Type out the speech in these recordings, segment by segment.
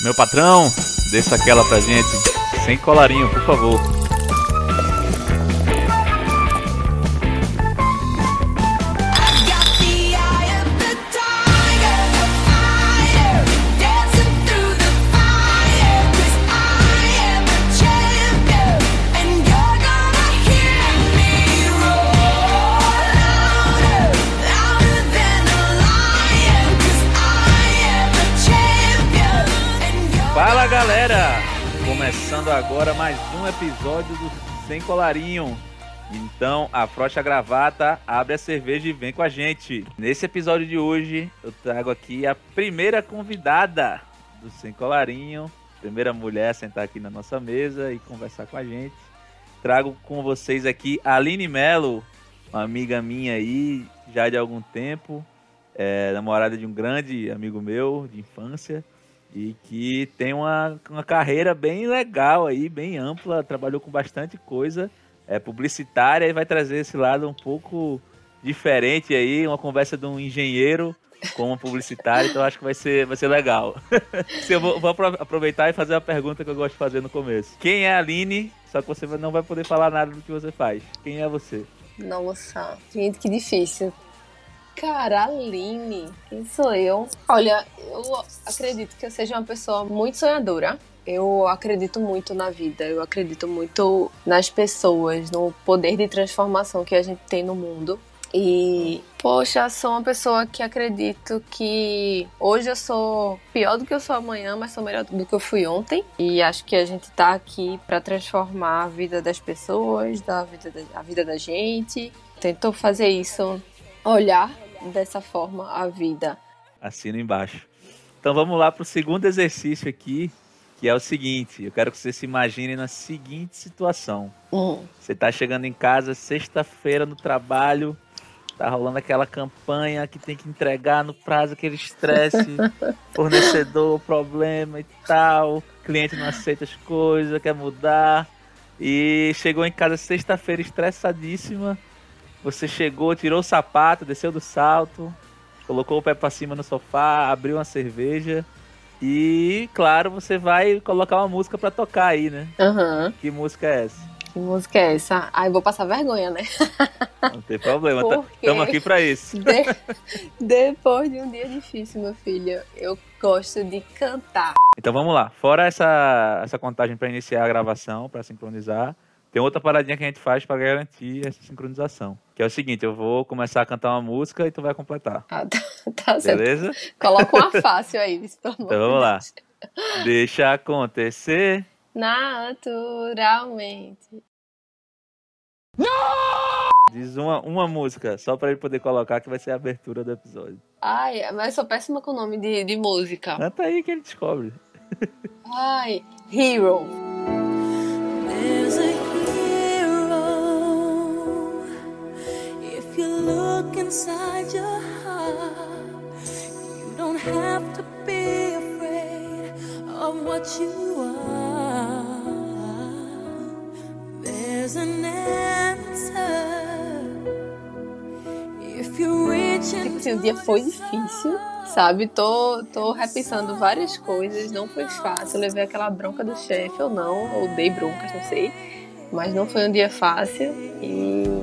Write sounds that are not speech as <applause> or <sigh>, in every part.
Meu patrão, desça aquela pra gente. Sem colarinho, por favor. Começando agora mais um episódio do Sem Colarinho. Então, afrocha a gravata, abre a cerveja e vem com a gente. Nesse episódio de hoje, eu trago aqui a primeira convidada do Sem Colarinho, primeira mulher a sentar aqui na nossa mesa e conversar com a gente. Trago com vocês aqui a Aline Melo, uma amiga minha aí, já de algum tempo, é, namorada de um grande amigo meu de infância e que tem uma, uma carreira bem legal aí, bem ampla, trabalhou com bastante coisa, é publicitária e vai trazer esse lado um pouco diferente aí, uma conversa de um engenheiro com um publicitário, então acho que vai ser, vai ser legal. <laughs> eu vou, vou aproveitar e fazer a pergunta que eu gosto de fazer no começo. Quem é a Aline? Só que você não vai poder falar nada do que você faz. Quem é você? Nossa, gente, que difícil. Cara, Aline, quem sou eu? Olha, eu acredito que eu seja uma pessoa muito sonhadora. Eu acredito muito na vida, eu acredito muito nas pessoas, no poder de transformação que a gente tem no mundo. E, poxa, sou uma pessoa que acredito que hoje eu sou pior do que eu sou amanhã, mas sou melhor do que eu fui ontem. E acho que a gente tá aqui para transformar a vida das pessoas, da vida da, a vida da gente. Tentou fazer isso, olhar dessa forma a vida. Assina embaixo. Então vamos lá para o segundo exercício aqui, que é o seguinte: eu quero que você se imagine na seguinte situação. Hum. Você está chegando em casa sexta-feira no trabalho, tá rolando aquela campanha que tem que entregar no prazo, aquele estresse, <laughs> fornecedor, problema e tal, cliente não aceita as coisas, quer mudar. E chegou em casa sexta-feira estressadíssima. Você chegou, tirou o sapato, desceu do salto, colocou o pé para cima no sofá, abriu uma cerveja e, claro, você vai colocar uma música para tocar aí, né? Uhum. Que música é essa? Que música é essa? Ai, vou passar vergonha, né? Não tem problema, estamos aqui para isso. <laughs> De... Depois de um dia difícil, meu filho, eu gosto de cantar. Então vamos lá. Fora essa, essa contagem para iniciar a gravação, para sincronizar, tem outra paradinha que a gente faz para garantir essa sincronização. Que é o seguinte, eu vou começar a cantar uma música e tu vai completar. Ah, tá, <laughs> tá Beleza? Certo. Coloca uma <laughs> fácil aí, pelo amor Então vamos lá. Deixa acontecer. Naturalmente. Não! Diz uma, uma música, só para ele poder colocar, que vai ser a abertura do episódio. Ai, mas eu sou péssima com o nome de, de música. Canta aí que ele descobre. <laughs> Ai, Hero. There's a inside your heart. You don't have to be afraid of what you are. There's an answer if you reach assim, o dia foi difícil, sabe? Tô, tô repensando várias coisas, não foi fácil. Eu levei aquela bronca do chefe ou não, ou dei broncas, não sei. Mas não foi um dia fácil e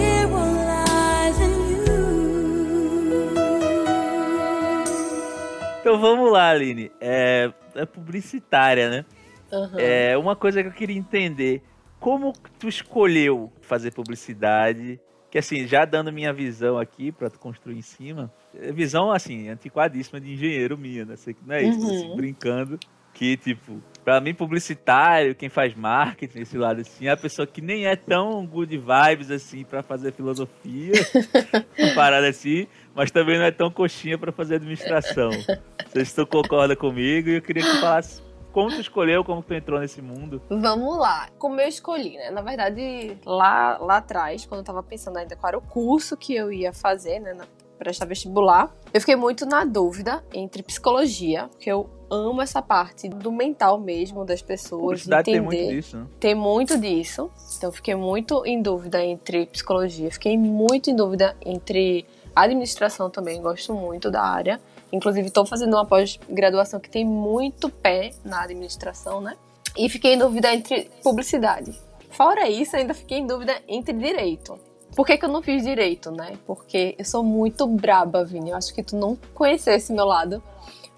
Então vamos lá, Aline. É, é publicitária, né? Aham. É uma coisa que eu queria entender. Como tu escolheu fazer publicidade? Que assim, já dando minha visão aqui pra tu construir em cima. é Visão, assim, antiquadíssima de engenheiro minha, né? Sei que não é isso, Uhum. assim, brincando. Que, tipo, pra mim, publicitário, quem faz marketing, esse lado assim, é a pessoa que nem é tão good vibes, assim, pra fazer filosofia, <laughs> uma parada assim, mas também não é tão coxinha pra fazer administração. Não sei se tu concorda comigo e eu queria que tu falasse como tu escolheu, como tu entrou nesse mundo? Vamos lá. Como eu escolhi, né? Na verdade, lá, lá atrás, quando eu tava pensando ainda qual era o curso que eu ia fazer, né? Na, prestar vestibular, eu fiquei muito na dúvida entre psicologia, porque eu amo essa parte do mental mesmo das pessoas. Entender. tem muito disso, né? Tem muito disso. Então, eu fiquei muito em dúvida entre psicologia, fiquei muito em dúvida entre administração também, gosto muito da área. Inclusive, estou fazendo uma pós-graduação que tem muito pé na administração, né? E fiquei em dúvida entre publicidade. Fora isso, ainda fiquei em dúvida entre direito. Por que, que eu não fiz direito, né? Porque eu sou muito braba, Vini. Eu acho que tu não conheceu esse meu lado.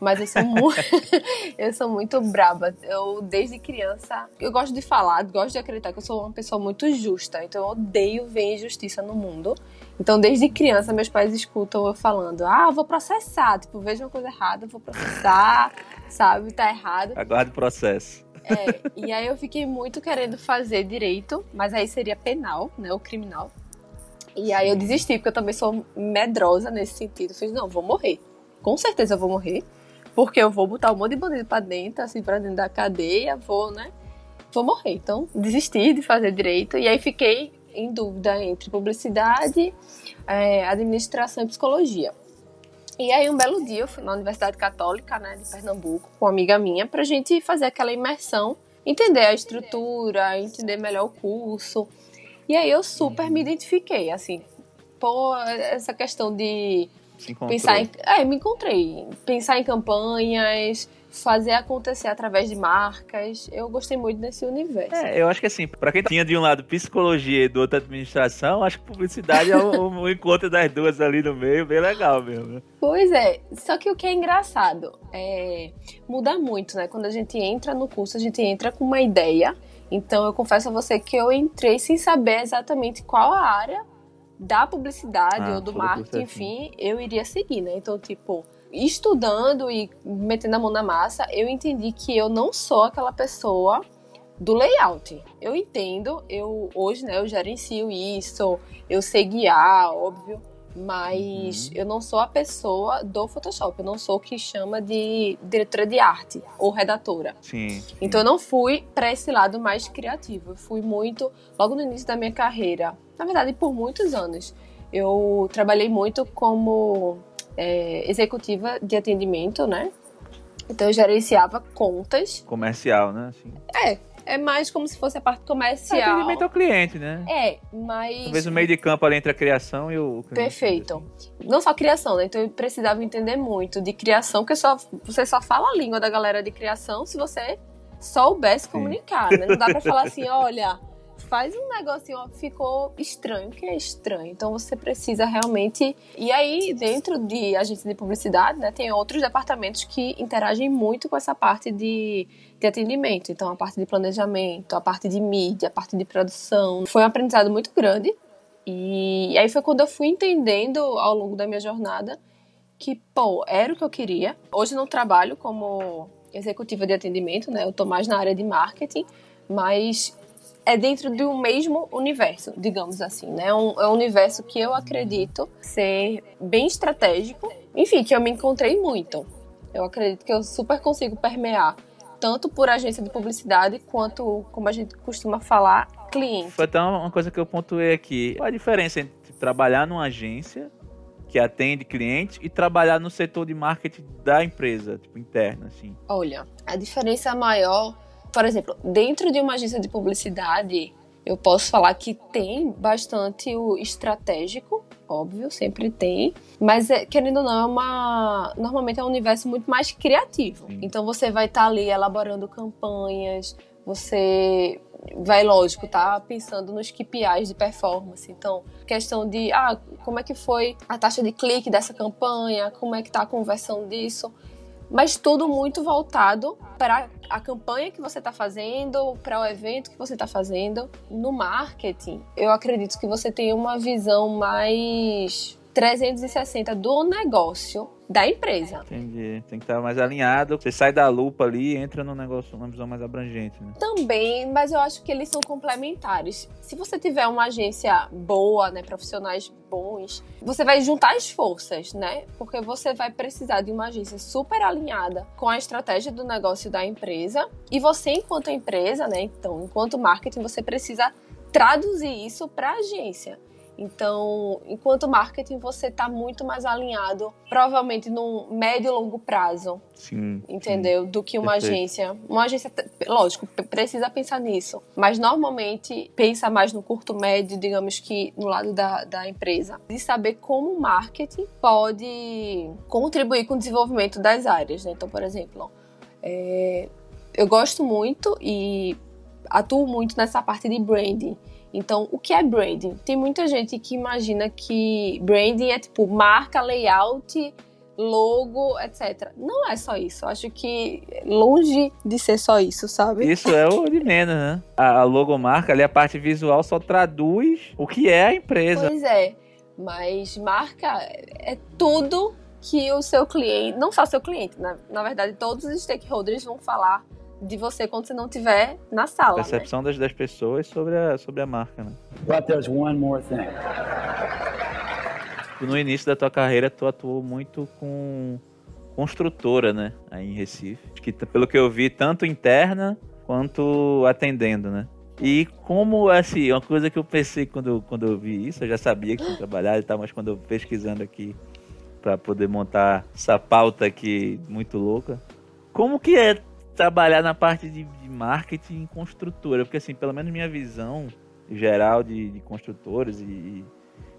Mas eu sou muito, <laughs> eu sou muito braba. Eu, desde criança, eu gosto de falar, gosto de acreditar que eu sou uma pessoa muito justa. Então eu odeio ver injustiça no mundo. Então, desde criança, meus pais escutam eu falando: ah, vou processar. Tipo, vejo uma coisa errada, vou processar, sabe? Tá errado. Aguarde o processo. É, e aí eu fiquei muito querendo fazer direito, mas aí seria penal, né? O criminal. E aí eu desisti, porque eu também sou medrosa nesse sentido. Eu fiz, não, vou morrer. Com certeza eu vou morrer. Porque eu vou botar um monte de bandido pra dentro, assim, pra dentro da cadeia, vou, né? Vou morrer. Então, desisti de fazer direito. E aí fiquei em dúvida entre publicidade, é, administração e psicologia. E aí, um belo dia, eu fui na Universidade Católica, né, de Pernambuco, com uma amiga minha, pra gente fazer aquela imersão, entender a estrutura, entender melhor o curso. E aí eu super me identifiquei, assim, pô, essa questão de. Pensar em. É, me encontrei. Pensar em campanhas, fazer acontecer através de marcas. Eu gostei muito desse universo. É, eu acho que assim, pra quem tinha de um lado psicologia e do outro administração, acho que publicidade é o, o encontro das duas ali no meio, bem legal mesmo. né? Pois é, só que o que é engraçado é muda muito, né? Quando a gente entra no curso, a gente entra com uma ideia. Então eu confesso a você que eu entrei sem saber exatamente qual a área da publicidade Ah, ou do marketing, enfim, eu iria seguir, né? Então, tipo, estudando e metendo a mão na massa, eu entendi que eu não sou aquela pessoa do layout. Eu entendo, eu hoje, né, eu gerencio isso, eu sei guiar, óbvio, mas eu não sou a pessoa do Photoshop, eu não sou o que chama de diretora de arte ou redatora. Sim. Então eu não fui para esse lado mais criativo. Eu fui muito logo no início da minha carreira. Na verdade, por muitos anos. Eu trabalhei muito como é, executiva de atendimento, né? Então eu gerenciava contas. Comercial, né? Assim. É, é mais como se fosse a parte É comercial. atendimento ao cliente, né? É, mas. Talvez o meio de campo ali entre a criação e o cliente. Perfeito. Não só criação, né? Então eu precisava entender muito de criação, porque só, você só fala a língua da galera de criação se você soubesse comunicar, né? Não dá pra <laughs> falar assim, olha, faz um negocinho, ó, ficou estranho. Que é estranho? Então você precisa realmente. E aí, dentro de agência de publicidade, né, tem outros departamentos que interagem muito com essa parte de, de atendimento. Então, a parte de planejamento, a parte de mídia, a parte de produção. Foi um aprendizado muito grande. E aí foi quando eu fui entendendo ao longo da minha jornada que, pô, era o que eu queria. Hoje não trabalho como executiva de atendimento, né? Eu tô mais na área de marketing, mas é dentro de um mesmo universo, digamos assim, né? É um, é um universo que eu acredito ser bem estratégico. Enfim, que eu me encontrei muito. Eu acredito que eu super consigo permear tanto por agência de publicidade quanto, como a gente costuma falar, cliente. Foi até uma coisa que eu pontuei aqui. Qual a diferença entre trabalhar numa agência que atende clientes e trabalhar no setor de marketing da empresa, tipo, interna, assim? Olha, a diferença maior, por exemplo, dentro de uma agência de publicidade, eu posso falar que tem bastante o estratégico, óbvio, sempre tem, mas é, querendo ou não, é uma normalmente é um universo muito mais criativo. Então você vai estar ali elaborando campanhas, você vai, lógico, tá pensando nos KPIs de performance. Então, questão de, ah, como é que foi a taxa de clique dessa campanha, como é que tá a conversão disso mas tudo muito voltado para a campanha que você está fazendo, para o evento que você está fazendo. No marketing, eu acredito que você tem uma visão mais 360 do negócio da empresa. Entendi. Tem que estar mais alinhado. Você sai da lupa ali e entra num negócio, numa visão mais abrangente, né? Também, mas eu acho que eles são complementares. Se você tiver uma agência boa, né, profissionais bons, você vai juntar as forças, né? Porque você vai precisar de uma agência super alinhada com a estratégia do negócio da empresa e você enquanto empresa, né, então, enquanto marketing, você precisa traduzir isso para a agência. Então, enquanto marketing, você está muito mais alinhado, provavelmente no médio e longo prazo. Sim. Entendeu? Sim. Do que uma Perfeito. agência. Uma agência, lógico, precisa pensar nisso. Mas normalmente pensa mais no curto médio, digamos que no lado da, da empresa. De saber como o marketing pode contribuir com o desenvolvimento das áreas. Né? Então, por exemplo, é, eu gosto muito e atuo muito nessa parte de branding. Então, o que é branding? Tem muita gente que imagina que branding é tipo marca, layout, logo, etc. Não é só isso. Eu acho que longe de ser só isso, sabe? Isso é o de menos, né? A logomarca ali, a parte visual só traduz o que é a empresa. Pois é. Mas marca é tudo que o seu cliente, não só seu cliente, na, na verdade, todos os stakeholders vão falar de você quando você não estiver na sala. né? Percepção das, das pessoas sobre a, sobre a marca, né? But there's one more thing. No início da tua carreira, tu atuou muito com construtora, né? Aí em Recife. Que, pelo que eu vi, tanto interna quanto atendendo, né? E como, assim, uma coisa que eu pensei quando, quando eu vi isso, eu já sabia que tinha trabalhado e tal, mas quando eu pesquisando aqui para poder montar essa pauta aqui muito louca, como que é trabalhar na parte de, de marketing em construtora? Porque, assim, pelo menos minha visão geral de, de construtores e, e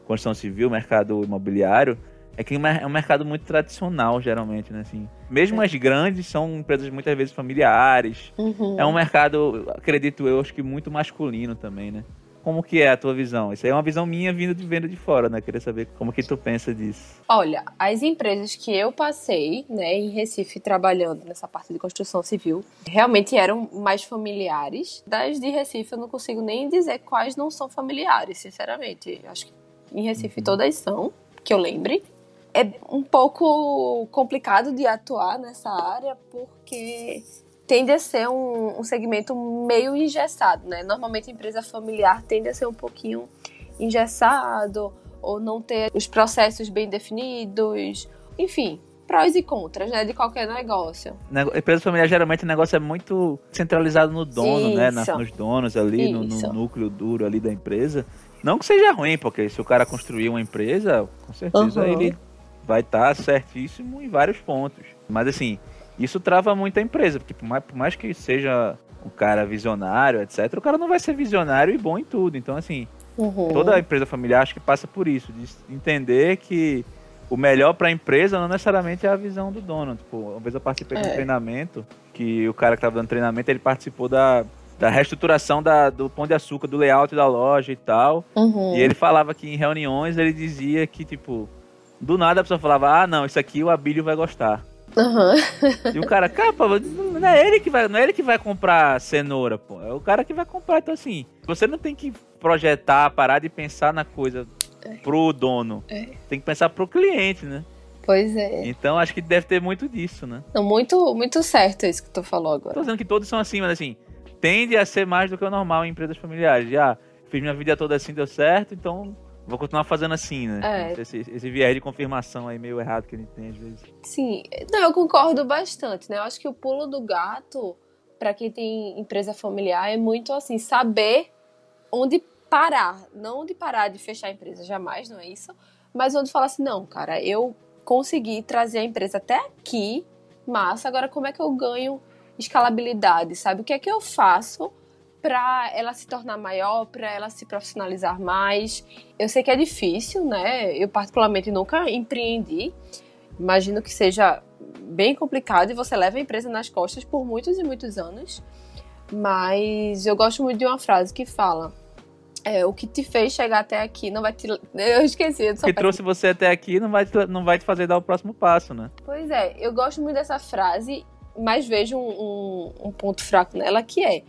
construção civil, mercado imobiliário, é que é um mercado muito tradicional, geralmente, né? Assim, mesmo as grandes são empresas muitas vezes familiares. Uhum. É um mercado, acredito eu, acho que muito masculino também, né? Como que é a tua visão? Isso aí é uma visão minha vindo de venda de fora, né? Queria saber como que tu pensa disso. Olha, as empresas que eu passei, né, em Recife, trabalhando nessa parte de construção civil, realmente eram mais familiares. Das de Recife, eu não consigo nem dizer quais não são familiares, sinceramente. Acho que em Recife todas são, que eu lembre. É um pouco complicado de atuar nessa área, porque tende a ser um, um segmento meio engessado, né? Normalmente a empresa familiar tende a ser um pouquinho engessado, ou não ter os processos bem definidos, enfim, prós e contras, né, de qualquer negócio. Nego- Empresa familiar, geralmente, o negócio é muito centralizado no dono, né? Isso. nos donos ali, no, no núcleo duro ali da empresa. Não que seja ruim, porque se o cara construir uma empresa, com certeza Uhum. ele vai estar certíssimo em vários pontos. Mas assim, isso trava muito a empresa, porque por mais, por mais que seja um cara visionário, etc., o cara não vai ser visionário e bom em tudo. Então, assim, Uhum. toda empresa familiar acho que passa por isso, de entender que o melhor para a empresa não necessariamente é a visão do dono. Tipo, uma vez eu participei de um É. treinamento que o cara que estava dando treinamento, ele participou da, da reestruturação da, do pão de açúcar, do layout da loja e tal. Uhum. E ele falava que em reuniões ele dizia que, tipo, do nada a pessoa falava, ah, não, isso aqui o Abílio vai gostar. Uhum. E o cara, cara, pô, não é ele que vai, não é ele que vai comprar cenoura, pô. É o cara que vai comprar. Então, assim, você não tem que projetar, parar de pensar na coisa pro dono. É. Tem que pensar pro cliente, né? Pois é. Então, acho que deve ter muito disso, né? Não, muito, muito certo isso que tu falou Tô agora. dizendo que todos são assim, mas assim, tende a ser mais do que o normal em empresas familiares. Já fiz minha vida toda assim, deu certo, então vou continuar fazendo assim, né? É. Esse, esse viés de confirmação aí meio errado que a gente tem às vezes. Sim, não, eu concordo bastante, né? Eu acho que o pulo do gato, para quem tem empresa familiar, é muito assim, saber onde parar. Não onde parar de fechar a empresa, jamais, não é isso. Mas onde falar assim, não, cara, eu consegui trazer a empresa até aqui, massa, agora como é que eu ganho escalabilidade, sabe? O que é que eu faço para ela se tornar maior, para ela se profissionalizar mais? Eu sei que é difícil, né? Eu particularmente nunca empreendi, imagino que seja bem complicado e você leva a empresa nas costas por muitos e muitos anos. Mas eu gosto muito de uma frase que fala: é, o que te fez chegar até aqui não vai te. <laughs> Eu esqueci, eu O que trouxe você até aqui não vai, te- não vai te fazer dar o próximo passo, né? Pois é, eu gosto muito dessa frase, mas vejo um, um- um ponto fraco nela que é: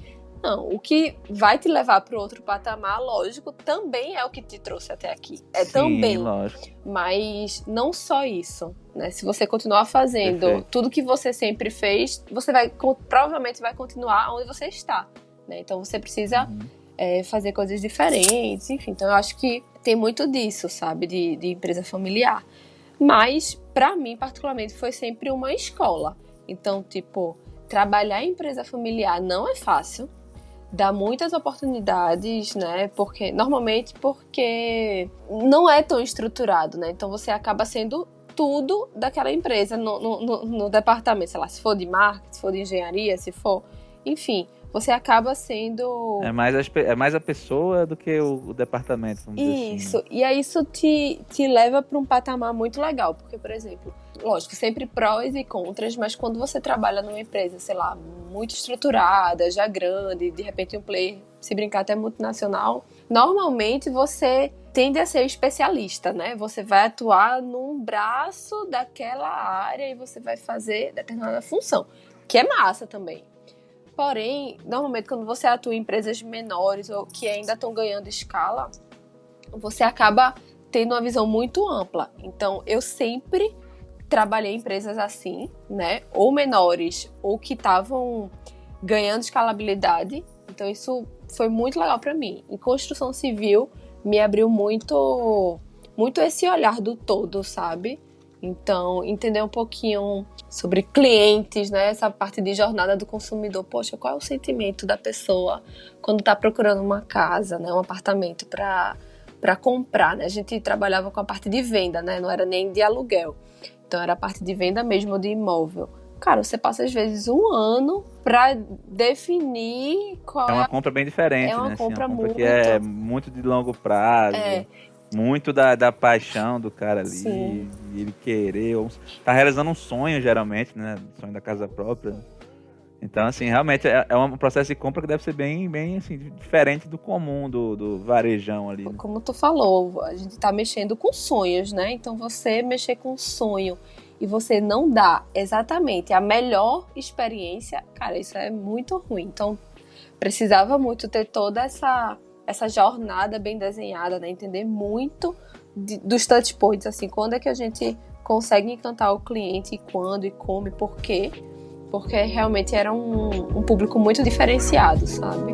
não. O que vai te levar para outro patamar, lógico, também é o que te trouxe até aqui. É Sim, também. lógico. Mas não só isso, né? Se você continuar fazendo Perfeito. tudo que você sempre fez, você vai provavelmente vai continuar onde você está, né? Então você precisa Uhum. é, fazer coisas diferentes, enfim. Então eu acho que tem muito disso, sabe, de, de empresa familiar. Mas para mim particularmente foi sempre uma escola. Então tipo trabalhar em empresa familiar não é fácil. Dá muitas oportunidades, né? Porque normalmente porque não é tão estruturado, né? Então você acaba sendo tudo daquela empresa no, no, no- departamento, sei lá, se for de marketing, se for de engenharia, se for, enfim, você acaba sendo É mais, pe- é mais a pessoa do que o, o departamento, vamos dizer assim. isso, e aí isso te, te leva para um patamar muito legal, porque, por exemplo, lógico, sempre prós e contras, mas quando você trabalha numa empresa, sei lá, muito estruturada, já grande, de repente um player, se brincar até multinacional, normalmente você tende a ser especialista, né? Você vai atuar num braço daquela área e você vai fazer determinada função, que é massa também. Porém, normalmente quando você atua em empresas menores ou que ainda estão ganhando escala, você acaba tendo uma visão muito ampla. Então, eu sempre trabalhei em empresas assim, né? Ou menores, ou que estavam ganhando escalabilidade. Então, isso foi muito legal para mim. Em construção civil, me abriu muito, muito esse olhar do todo, sabe? Então, entender um pouquinho sobre clientes, né? Essa parte de jornada do consumidor. Poxa, qual é o sentimento da pessoa quando está procurando uma casa, né? Um apartamento para comprar, né? A gente trabalhava com a parte de venda, né? Não era nem de aluguel. Então era a parte de venda mesmo de imóvel. Cara, você passa às vezes um ano para definir qual É é, uma compra bem diferente, É uma né? assim, compra uma compra que muito- é muito de longo prazo. É. Muito da, da paixão do cara ali. Sim. Ele querer. Tá realizando um sonho, geralmente, né? Sonho da casa própria. Então, assim, realmente é, é um processo de compra que deve ser bem, bem assim, diferente do comum, do, do varejão ali. né? como tu falou, a gente tá mexendo com sonhos, né? Então você mexer com sonho e você não dá exatamente a melhor experiência, cara, isso é muito ruim. Então precisava muito ter toda essa essa jornada bem desenhada, né? Entender muito de- dos touch points, assim, quando é que a gente consegue encantar o cliente quando e como e por quê. Porque realmente era um, um público muito diferenciado, sabe?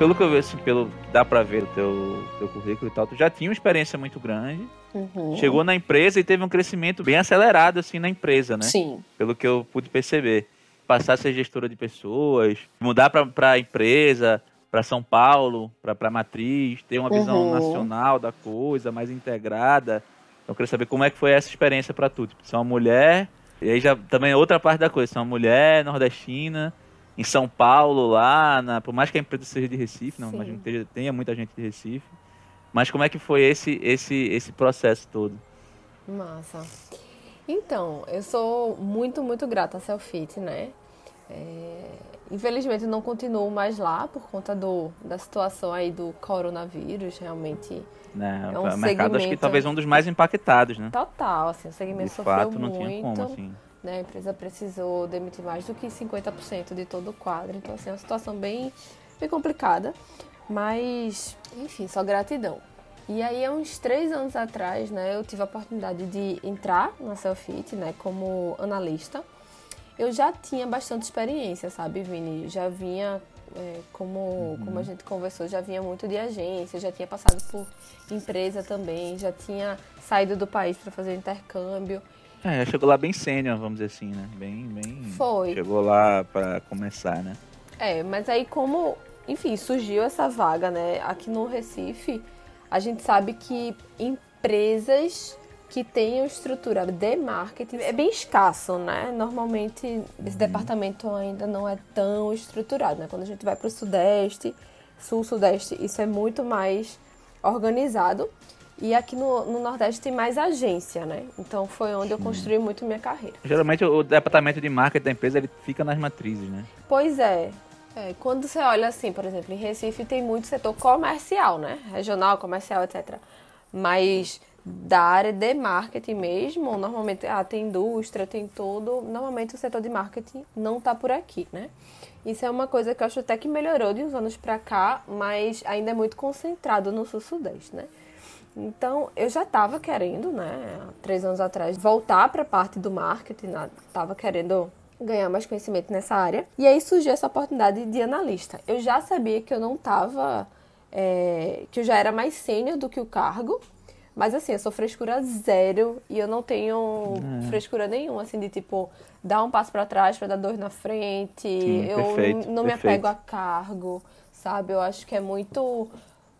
Pelo que eu vejo, assim, pelo dá pra ver o teu, teu currículo e tal, tu já tinha uma experiência muito grande. Uhum. Chegou na empresa e teve um crescimento bem acelerado, assim, na empresa, né? Sim. pelo que eu pude perceber. Passar a ser gestora de pessoas, mudar para empresa, para São Paulo, para a matriz, ter uma visão Uhum. nacional da coisa, mais integrada. Eu queria saber como é que foi essa experiência para tu. Tipo, ser uma mulher, e aí já também é outra parte da coisa, ser uma mulher nordestina, em São Paulo, lá, na, por mais que a empresa seja de Recife, não, Sim. imagino que tenha- muita gente de Recife. Mas como é que foi esse, esse, esse processo todo? Massa. Então, eu sou muito, muito grata à Selfit, né? É, Infelizmente, não continuo mais lá por conta do, da situação aí do coronavírus, realmente. Né? É um o mercado acho que segmento- talvez um dos mais impactados, né? Total, assim, o De segmento sofreu fato, não muito. tinha como, assim. Né? A empresa precisou demitir mais do que 50% de todo o quadro. Então, assim, é uma situação bem, bem complicada. Mas, enfim, só gratidão. E aí, há uns três anos atrás, né, eu tive a oportunidade de entrar na Selfit, né, como analista. Eu já tinha bastante experiência, sabe, Vini? Já vinha, é, como, como a gente conversou, já vinha muito de agência, já tinha passado por empresa também, já tinha saído do país para fazer intercâmbio. É, chegou lá bem sênior, vamos dizer assim, né? Bem, bem. Foi. Chegou lá pra começar, né? É, mas aí como, enfim, surgiu essa vaga, né? Aqui no Recife, a gente sabe que empresas que tenham estrutura de marketing é bem escasso, né? Normalmente esse departamento ainda não é tão estruturado, né? Quando a gente vai para o Sudeste, Sul, Sudeste, isso é muito mais organizado. E aqui no, no Nordeste tem mais agência, né? Então foi onde eu construí muito minha carreira. Geralmente o departamento de marketing da empresa ele fica nas matrizes, né? Pois é. É, quando você olha assim, por exemplo, em Recife tem muito setor comercial, né? Regional, comercial, etc. Mas da área de marketing mesmo, normalmente ah, tem indústria, tem tudo. Normalmente o setor de marketing não está por aqui, né? Isso é uma coisa que eu acho até que melhorou de uns anos para cá, mas ainda é muito concentrado no sul-sudeste, né? Então, eu já estava querendo, né, três anos atrás, voltar para a parte do marketing, estava querendo ganhar mais conhecimento nessa área. E aí surgiu essa oportunidade de analista. Eu já sabia que eu não estava, é, que eu já era mais sênior do que o cargo, mas assim, eu sou frescura zero e eu não tenho é. frescura nenhuma, assim, de tipo, dar um passo para trás para dar dois na frente. Sim, eu perfeito, não me perfeito. apego a cargo, sabe? Eu acho que é muito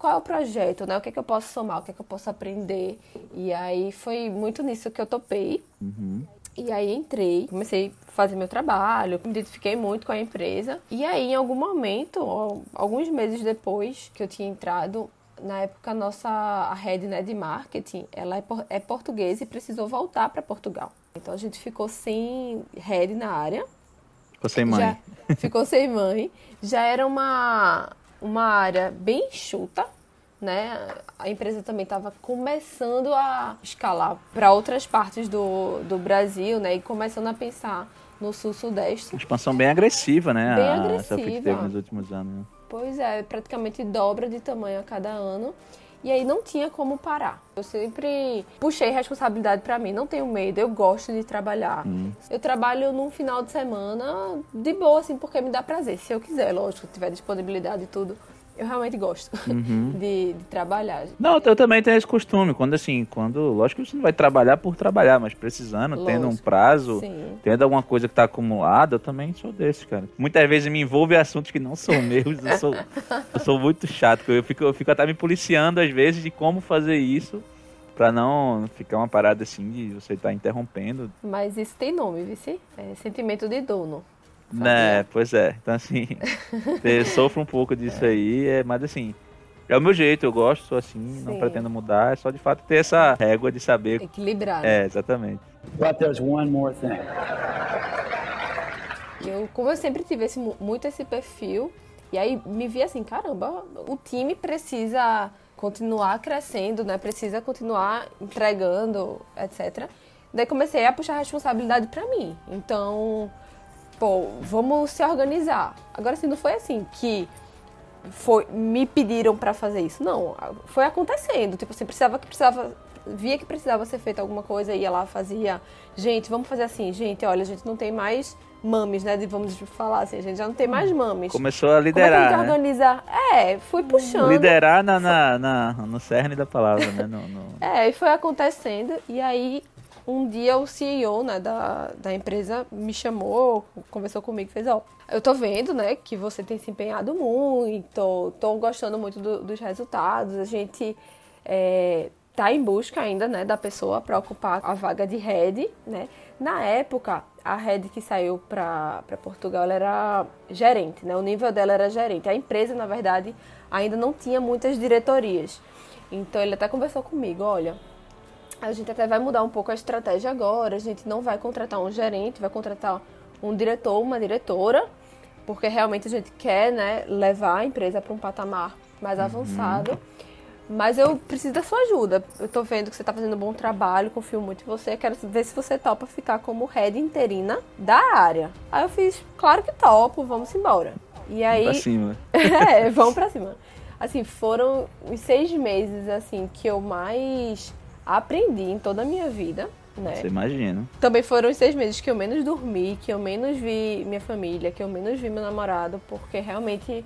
qual é o projeto, né? O que é que eu posso somar, o que é que eu posso aprender. E aí foi muito nisso que eu topei. Uhum. E aí entrei, comecei a fazer meu trabalho, me identifiquei muito com a empresa. E aí, em algum momento, alguns meses depois que eu tinha entrado, na época, a nossa a head né, de marketing, ela é, é portuguesa e precisou voltar para Portugal. Então a gente ficou sem head na área. Ficou sem mãe. Já, ficou sem mãe. Já era uma, uma área bem enxuta, né? A empresa também estava começando a escalar para outras partes do, do Brasil, né? E começando a pensar no sul-sudeste. Expansão bem agressiva, né? Bem a, agressiva. Essa que teve nos últimos anos. Né? Pois é, praticamente dobra de tamanho a cada ano. E aí não tinha como parar. Eu sempre puxei responsabilidade para mim, não tenho medo, eu gosto de trabalhar. Hum. Eu trabalho num final de semana de boa, assim, porque me dá prazer. Se eu quiser, lógico, tiver disponibilidade e tudo eu realmente gosto <laughs> Uhum. de, de trabalhar. Não, eu também tenho esse costume. Quando assim, quando. Lógico que você não vai trabalhar por trabalhar, mas precisando, tendo um Lógico. prazo, Sim. tendo alguma coisa que tá acumulada, eu também sou desse, cara. Muitas vezes me envolve em assuntos que não são <laughs> meus. Eu sou, eu sou muito chato. Eu fico, eu fico até me policiando às vezes de como fazer isso. Pra não ficar uma parada assim de você estar interrompendo. Mas isso tem nome, vice? É sentimento de dono. Né, pois é. Então assim, <laughs> eu sofro um pouco disso aí, é, mas assim, é o meu jeito, eu gosto, sou assim, não Sim. pretendo mudar, é só de fato ter essa régua de saber. Equilibrado. né? É, exatamente. But there's one more thing. Eu, como eu sempre tive esse, mu- muito esse perfil, e aí me vi assim, caramba, o time precisa continuar crescendo, né? Precisa continuar entregando, etc. Daí comecei a puxar a responsabilidade pra mim. Então, pô, vamos se organizar. Agora, assim, não foi assim que foi, me pediram pra fazer isso. Não, foi acontecendo. Tipo, assim, precisava que precisava. Via que precisava ser feita alguma coisa, ia lá, fazia. Gente, vamos fazer assim, gente, olha, a gente não tem mais mames, né? De, vamos falar assim, a gente já não tem mais mames. Começou a Como é que liderar, gente né? organiza? É, fui puxando. Liderar na, na, na- no cerne da palavra, né? No, no- <laughs> É, e foi acontecendo. E aí, um dia o CEO né, da, da empresa me chamou, conversou comigo e fez, ó, eu tô vendo, né, que você tem se empenhado muito, tô gostando muito do- dos resultados, a gente é, tá em busca ainda, né, da pessoa para ocupar a vaga de head, né. Na época, a head que saiu para Portugal era gerente, né, o nível dela era gerente. A empresa, na verdade, ainda não tinha muitas diretorias. Então ele até conversou comigo, olha, a gente até vai mudar um pouco a estratégia agora. A gente não vai contratar um gerente, vai contratar um diretor, uma diretora, porque realmente a gente quer né, levar a empresa para um patamar mais avançado. Mas eu preciso da sua ajuda. Eu tô vendo que você tá fazendo um bom trabalho, confio muito em você. Quero ver se você topa ficar como head interina da área. Aí eu fiz, claro que topo, vamos embora. E aí. pra cima. <laughs> é, <laughs> vamos pra cima. Assim, foram os seis meses, assim, que eu mais aprendi em toda a minha vida, né? Você imagina. Também foram os seis meses que eu menos dormi, que eu menos vi minha família, que eu menos vi meu namorado, porque realmente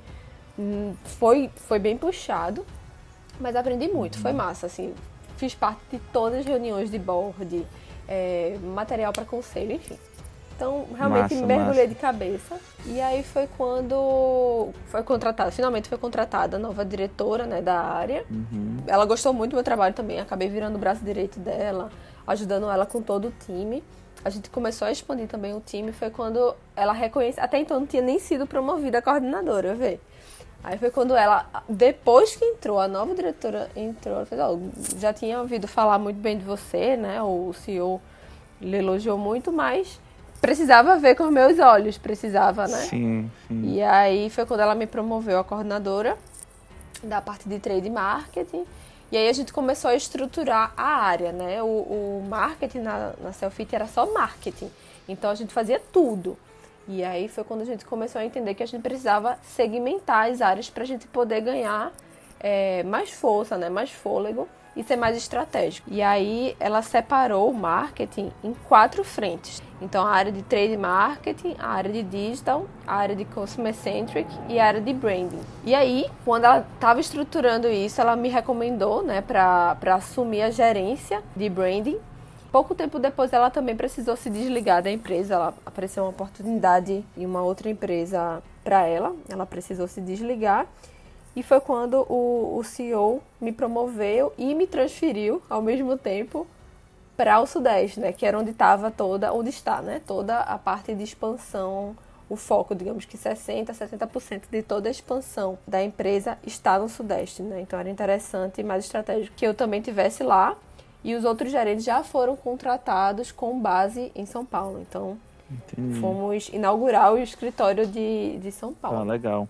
hum, foi, foi bem puxado, mas aprendi muito, foi massa, assim. Fiz parte de todas as reuniões de board, é, material para conselho, enfim. Então, realmente Massa, mergulhei massa. de cabeça. E aí foi quando foi contratada, finalmente foi contratada a nova diretora né, da área. Uhum. Ela gostou muito do meu trabalho também, acabei virando o braço direito dela, ajudando ela com todo o time. A gente começou a expandir também o time, foi quando ela reconhece, até então não tinha nem sido promovida a coordenadora, vê. Aí foi quando ela, depois que entrou, a nova diretora entrou, ela fez, ó, já tinha ouvido falar muito bem de você, né? O CEO lhe elogiou muito, mas precisava ver com meus olhos, precisava, né? Sim, sim. E aí foi quando ela me promoveu a coordenadora da parte de trade marketing. E aí a gente começou a estruturar a área, né? O, o marketing na, na Selfit era só marketing. Então a gente fazia tudo. E aí foi quando a gente começou a entender que a gente precisava segmentar as áreas para a gente poder ganhar é, mais força, né? Mais fôlego e ser mais estratégico. E aí ela separou o marketing em quatro frentes. Então a área de trade marketing, a área de digital, a área de customer centric e a área de branding. E aí, quando ela estava estruturando isso, ela me recomendou, né, para assumir a gerência de branding. Pouco tempo depois, ela também precisou se desligar da empresa. Ela apareceu uma oportunidade em uma outra empresa para ela. Ela precisou se desligar. E foi quando o, o CEO me promoveu e me transferiu ao mesmo tempo para o Sudeste, né? Que era onde estava toda, onde está, né? Toda a parte de expansão, o foco, digamos que 60%, 70% de toda a expansão da empresa está no Sudeste, né? Então era interessante e mais estratégico que eu também tivesse lá. E os outros gerentes já foram contratados com base em São Paulo. Então Entendi. fomos inaugurar o escritório de, de São Paulo. Ah, legal.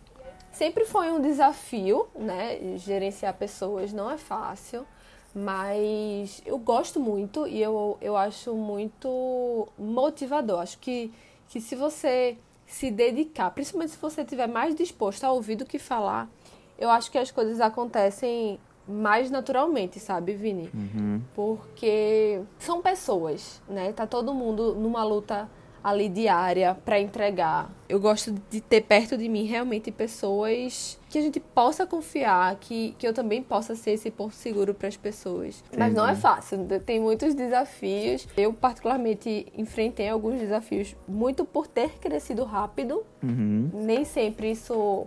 Sempre foi um desafio, né? Gerenciar pessoas não é fácil, mas eu gosto muito e eu, eu acho muito motivador. Acho que, que se você se dedicar, principalmente se você estiver mais disposto a ouvir do que falar, eu acho que as coisas acontecem mais naturalmente, sabe, Vini? Uhum. Porque são pessoas, né? Tá todo mundo numa luta ali diária para entregar. Eu gosto de ter perto de mim realmente pessoas que a gente possa confiar, que, que eu também possa ser esse porto seguro para as pessoas. Mas não é fácil, tem muitos desafios. Eu, particularmente, enfrentei alguns desafios muito por ter crescido rápido. Uhum. Nem sempre isso,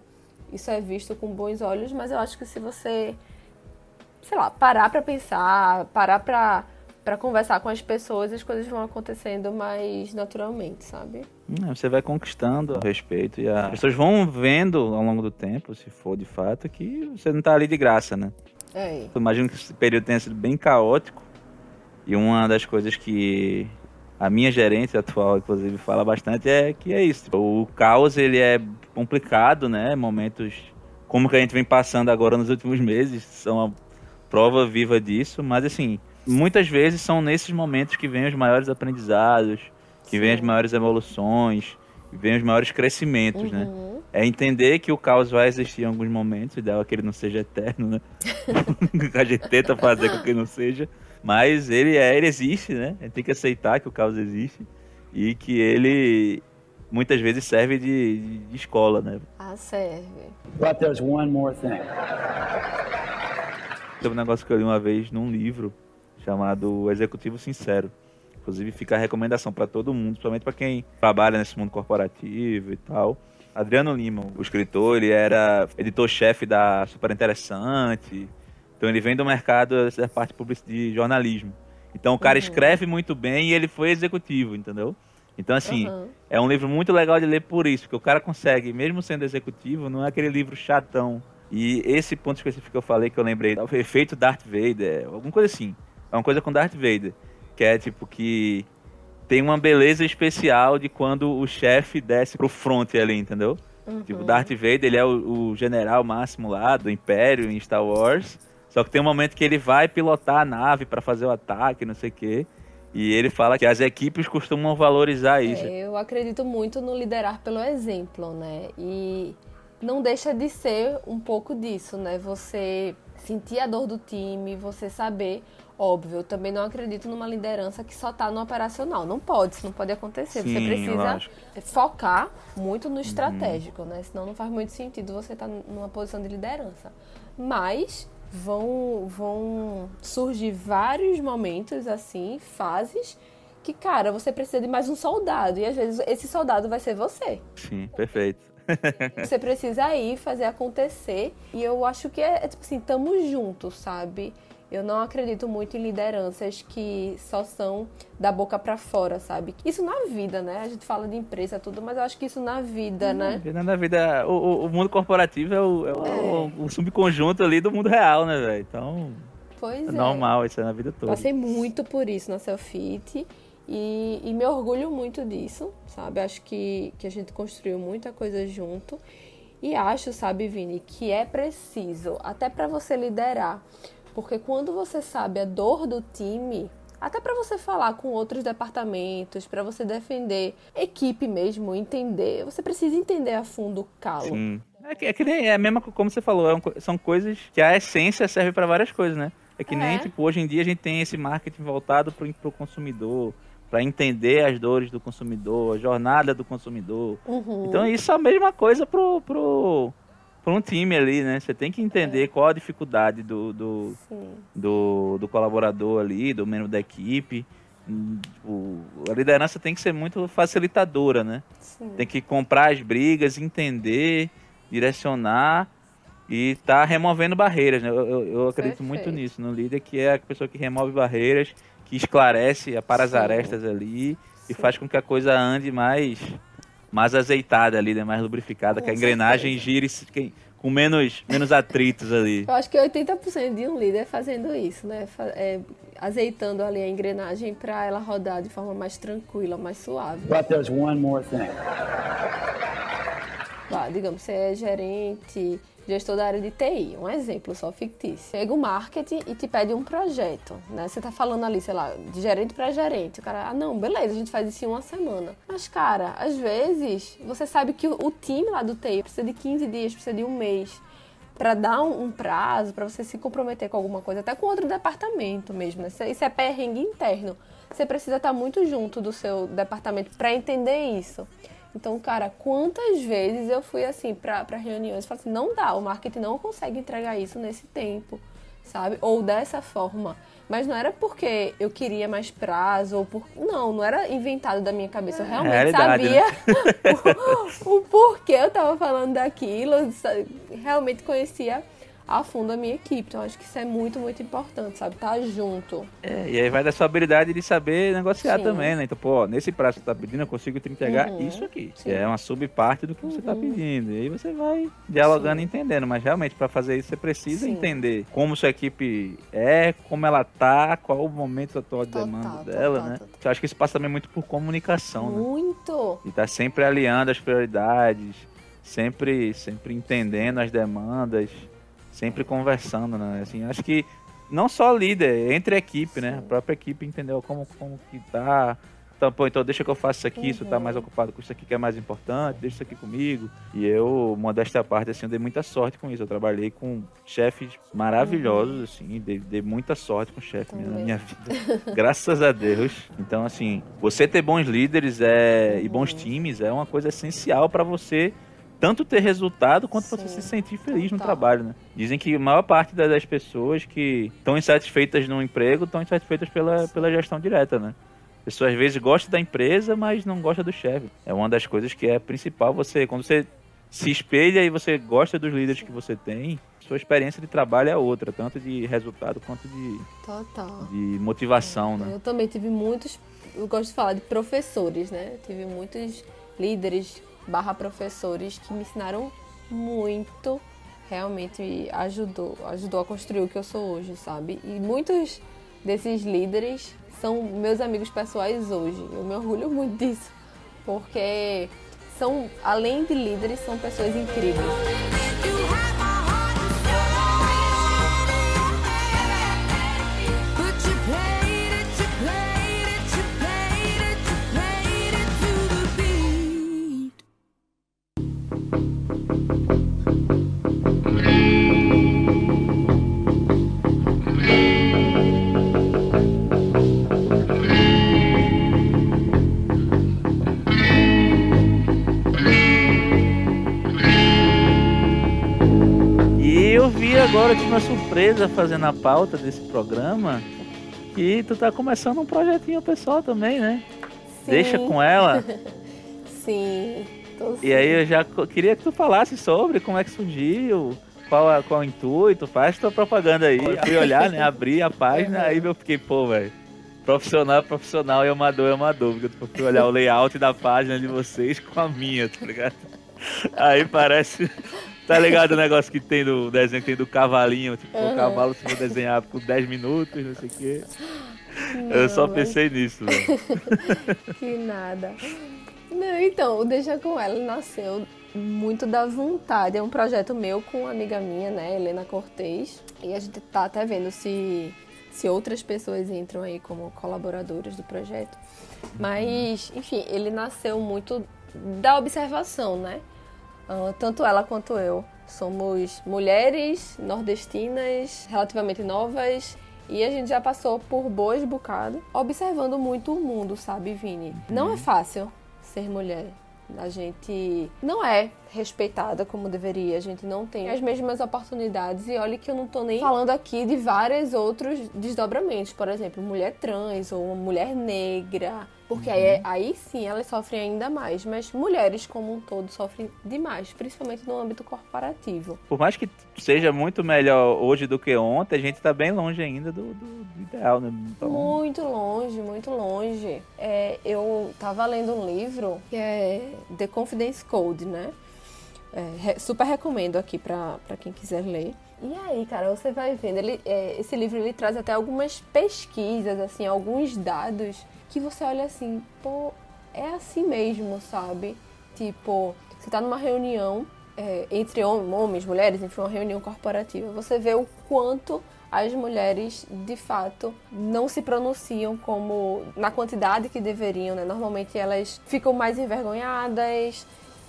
isso é visto com bons olhos, mas eu acho que se você, sei lá, parar para pensar, parar para para conversar com as pessoas, as coisas vão acontecendo mais naturalmente, sabe? Hum, Você vai conquistando o respeito e as pessoas vão vendo ao longo do tempo, se for de fato, que você não tá ali de graça, né? É. Eu imagino que esse período tenha sido bem caótico. E uma das coisas que a minha gerência atual, inclusive, fala bastante é que é isso. O caos, ele é complicado, né? Momentos como que a gente vem passando agora nos últimos meses são a prova viva disso. Mas, assim, muitas vezes são nesses momentos que vêm os maiores aprendizados, que vêm as maiores evoluções, que vêm os maiores crescimentos, né? Uhum. É entender que o caos vai existir em alguns momentos, o ideal é que ele não seja eterno, né? <laughs> a gente tenta fazer com que ele não seja, mas ele é, ele existe, né? A gente tem que aceitar que o caos existe e que ele muitas vezes serve de, de- de escola, né? Ah, serve. But there's one more thing. Tem um negócio que eu li uma vez num livro chamado Executivo Sincero. Inclusive fica a recomendação para todo mundo, principalmente para quem trabalha nesse mundo corporativo e tal. Adriano Lima, o escritor, ele era editor-chefe da Super Interessante. Então ele vem do mercado da parte de jornalismo. Então o cara escreve muito bem e ele foi executivo, entendeu? Então assim, Uhum. é um livro muito legal de ler por isso, porque o cara consegue, mesmo sendo executivo, não é aquele livro chatão. E esse ponto específico que eu falei, que eu lembrei, o efeito Darth Vader, alguma coisa assim. É uma coisa com Darth Vader, que é tipo que tem uma beleza especial de quando o chefe desce pro front ali, entendeu? Tipo, Darth Vader, ele é o, o general máximo lá do Império em Star Wars. Só que tem um momento que ele vai pilotar a nave pra fazer o ataque, não sei o quê. E ele fala que as equipes costumam valorizar isso. É, eu acredito muito no liderar pelo exemplo, né? E não deixa de ser um pouco disso, né? Você sentir a dor do time, você saber. Óbvio, eu também não acredito numa liderança que só tá no operacional. Não pode, isso não pode acontecer. você Sim, precisa lógico. focar muito no estratégico, né? Senão não faz muito sentido você estar numa posição de liderança. Mas vão, vão surgir vários momentos assim, fases, que, cara, você precisa de mais um soldado. E às vezes esse soldado vai ser você. Sim, perfeito. <laughs> Você precisa ir fazer acontecer. E eu acho que é, é tipo assim, tamo juntos, sabe? Eu não acredito muito em lideranças que só são da boca pra fora, sabe? Isso na vida, né? A gente fala de empresa tudo, mas eu acho que isso na vida, né? Vida Na vida, o, o- mundo corporativo é, o, é o- o subconjunto ali do mundo real, né, velho? Então, Pois é é. normal isso é na vida toda. Passei muito por isso na Selfit. E, e me orgulho muito disso, sabe? Acho que, que a gente construiu muita coisa junto. E acho, sabe, Vini, que é preciso, até para você liderar. Porque quando você sabe a dor do time, até para você falar com outros departamentos, para você defender equipe mesmo, entender, você precisa entender a fundo o calo. Sim. É que, é que nem é a mesma co- como você falou, é um são coisas que a essência serve para várias coisas, né? É que nem É. tipo hoje em dia a gente tem esse marketing voltado pro, pro consumidor, para entender as dores do consumidor, a jornada do consumidor. Uhum. Então isso é a mesma coisa pro, pro, pro um time ali, né? Você tem que entender qual a dificuldade do, do, do, do colaborador ali, do membro da equipe. O, a liderança tem que ser muito facilitadora, né? Sim. Tem que comprar as brigas, entender, direcionar e tá removendo barreiras. Né? Eu, eu- eu acredito muito Perfeito. nisso, no líder que é a pessoa que remove barreiras, que esclarece, apara as arestas ali e Sim. faz com que a coisa ande mais, mais azeitada ali, né? mais lubrificada, que a Com engrenagem certeza. gire com menos, menos atritos ali. Eu acho que 80% de um líder fazendo isso, né? É, azeitando ali a engrenagem para ela rodar de forma mais tranquila, mais suave. But there's one more thing. Vá, digamos, você é gerente, gestor da área de TI, um exemplo só fictício. Chega o marketing e te pede um projeto, né? Você tá falando ali, sei lá, de gerente para gerente. O cara, ah, não, beleza, a gente faz isso em uma semana. Mas, cara, às vezes, você sabe que o, time lá do TI precisa de 15 dias, precisa de um mês para dar um, um prazo, para você se comprometer com alguma coisa, até com outro departamento mesmo. Né? Isso é- perrengue interno. Você precisa estar muito junto do seu departamento para entender isso. Então, cara, quantas vezes eu fui assim para reuniões e falei assim, não dá, o marketing não consegue entregar isso nesse tempo, sabe? Ou dessa forma. Mas não era porque eu queria mais prazo, ou por... não, não era inventado da minha cabeça. Eu realmente realidade, sabia né? <laughs> o, o porquê eu tava falando daquilo, realmente conhecia a fundo a minha equipe. Então, acho que isso é muito, muito importante, sabe? Tá junto. É, e aí vai da sua habilidade de saber negociar Sim. também, né? Então, pô, nesse prazo que você tá pedindo, eu consigo te entregar Uhum. isso aqui. Sim. Que é uma subparte do que você tá pedindo. E aí você vai dialogando e entendendo. Mas realmente, para fazer isso, você precisa Sim. entender como sua equipe é, como ela tá, qual o momento atual de Total, demanda total, dela, né? total. Eu acho que isso passa também muito por comunicação, né? Muito. E tá sempre alinhando as prioridades, sempre, sempre entendendo as demandas, sempre conversando, né? Assim, acho que não só líder, entre a equipe, né? A própria equipe entendeu como, como que tá. Então, pô, então deixa que eu faça isso aqui, isso tá mais ocupado com isso aqui que é mais importante, deixa isso aqui comigo. E eu, modéstia à parte, assim, eu dei muita sorte com isso. Eu trabalhei com chefes maravilhosos, assim, dei, dei muita sorte com chefe na Também. minha vida. <laughs> Graças a Deus. Então, assim, você ter bons líderes é, e bons times é uma coisa essencial para você tanto ter resultado quanto você Sim, se sentir feliz no total. trabalho, né? Dizem que a maior parte da- das pessoas que estão insatisfeitas no emprego estão insatisfeitas pela, pela gestão direta, né? A pessoa às vezes gosta da empresa, mas não gosta do chefe. É uma das coisas que é principal. Você, quando você se espelha e você gosta dos líderes que você tem, sua experiência de trabalho é outra, tanto de resultado quanto de, Total. de motivação, né? Eu também tive muitos, eu gosto de falar de professores, né? Eu tive muitos líderes barra professores que me ensinaram muito, realmente ajudou, ajudou a construir o que eu sou hoje, sabe? E muitos desses líderes são meus amigos pessoais hoje. Eu me orgulho muito disso, porque são, além de líderes, são pessoas incríveis. Agora, tive uma surpresa fazendo a pauta desse programa, que tu tá começando um projetinho pessoal também, né? Sim, Deixa com ela. <laughs> Sim. tô E aí eu já queria que tu falasse sobre como é que surgiu, qual, qual o intuito, faz tua propaganda aí. Eu fui olhar, né? Abri a página, aí eu fiquei, pô, velho. Profissional é profissional e amador é amador. Porque eu fui olhar o layout da página de vocês com a minha, tá ligado? <laughs> Aí parece. Tá ligado o negócio que tem do desenho que tem do cavalinho? Tipo, o Aham. cavalo se for desenhar por 10 minutos, não sei o quê. Eu só Não, pensei nisso, velho. <laughs> Que nada. Não, então, o Deixa Com Ela nasceu muito da vontade. É um projeto meu com uma amiga minha, né, Helena Cortez. E a gente tá até vendo se, se outras pessoas entram aí como colaboradoras do projeto. Mas, enfim, ele nasceu muito da observação, né? Ah, tanto ela quanto eu somos mulheres nordestinas, relativamente novas, e a gente já passou por boas bocados, observando muito o mundo, sabe, Vini? Não é fácil ser mulher. A gente não é respeitada como deveria, a gente não tem as mesmas oportunidades. E olha que eu não tô nem falando aqui de vários outros desdobramentos, por exemplo, mulher trans ou mulher negra, porque aí, aí sim elas sofrem ainda mais. Mas mulheres como um todo sofrem demais, principalmente no âmbito corporativo. Por mais que seja muito melhor hoje do que ontem, a gente tá bem longe ainda do, do- do ideal, né? Então, Muito longe, muito longe. É, eu tava lendo um livro que é The Confidence Code, né? É, super recomendo aqui pra quem quiser ler. E aí, cara, você vai vendo. Ele, é, esse livro ele traz até algumas pesquisas, assim, alguns dados que você olha assim, pô, é assim mesmo, sabe? Tipo, você tá numa reunião é, entre hom- homens, mulheres, enfim, uma reunião corporativa. Você vê o quanto as mulheres, de fato, não se pronunciam como na quantidade que deveriam, né? Normalmente elas ficam mais envergonhadas.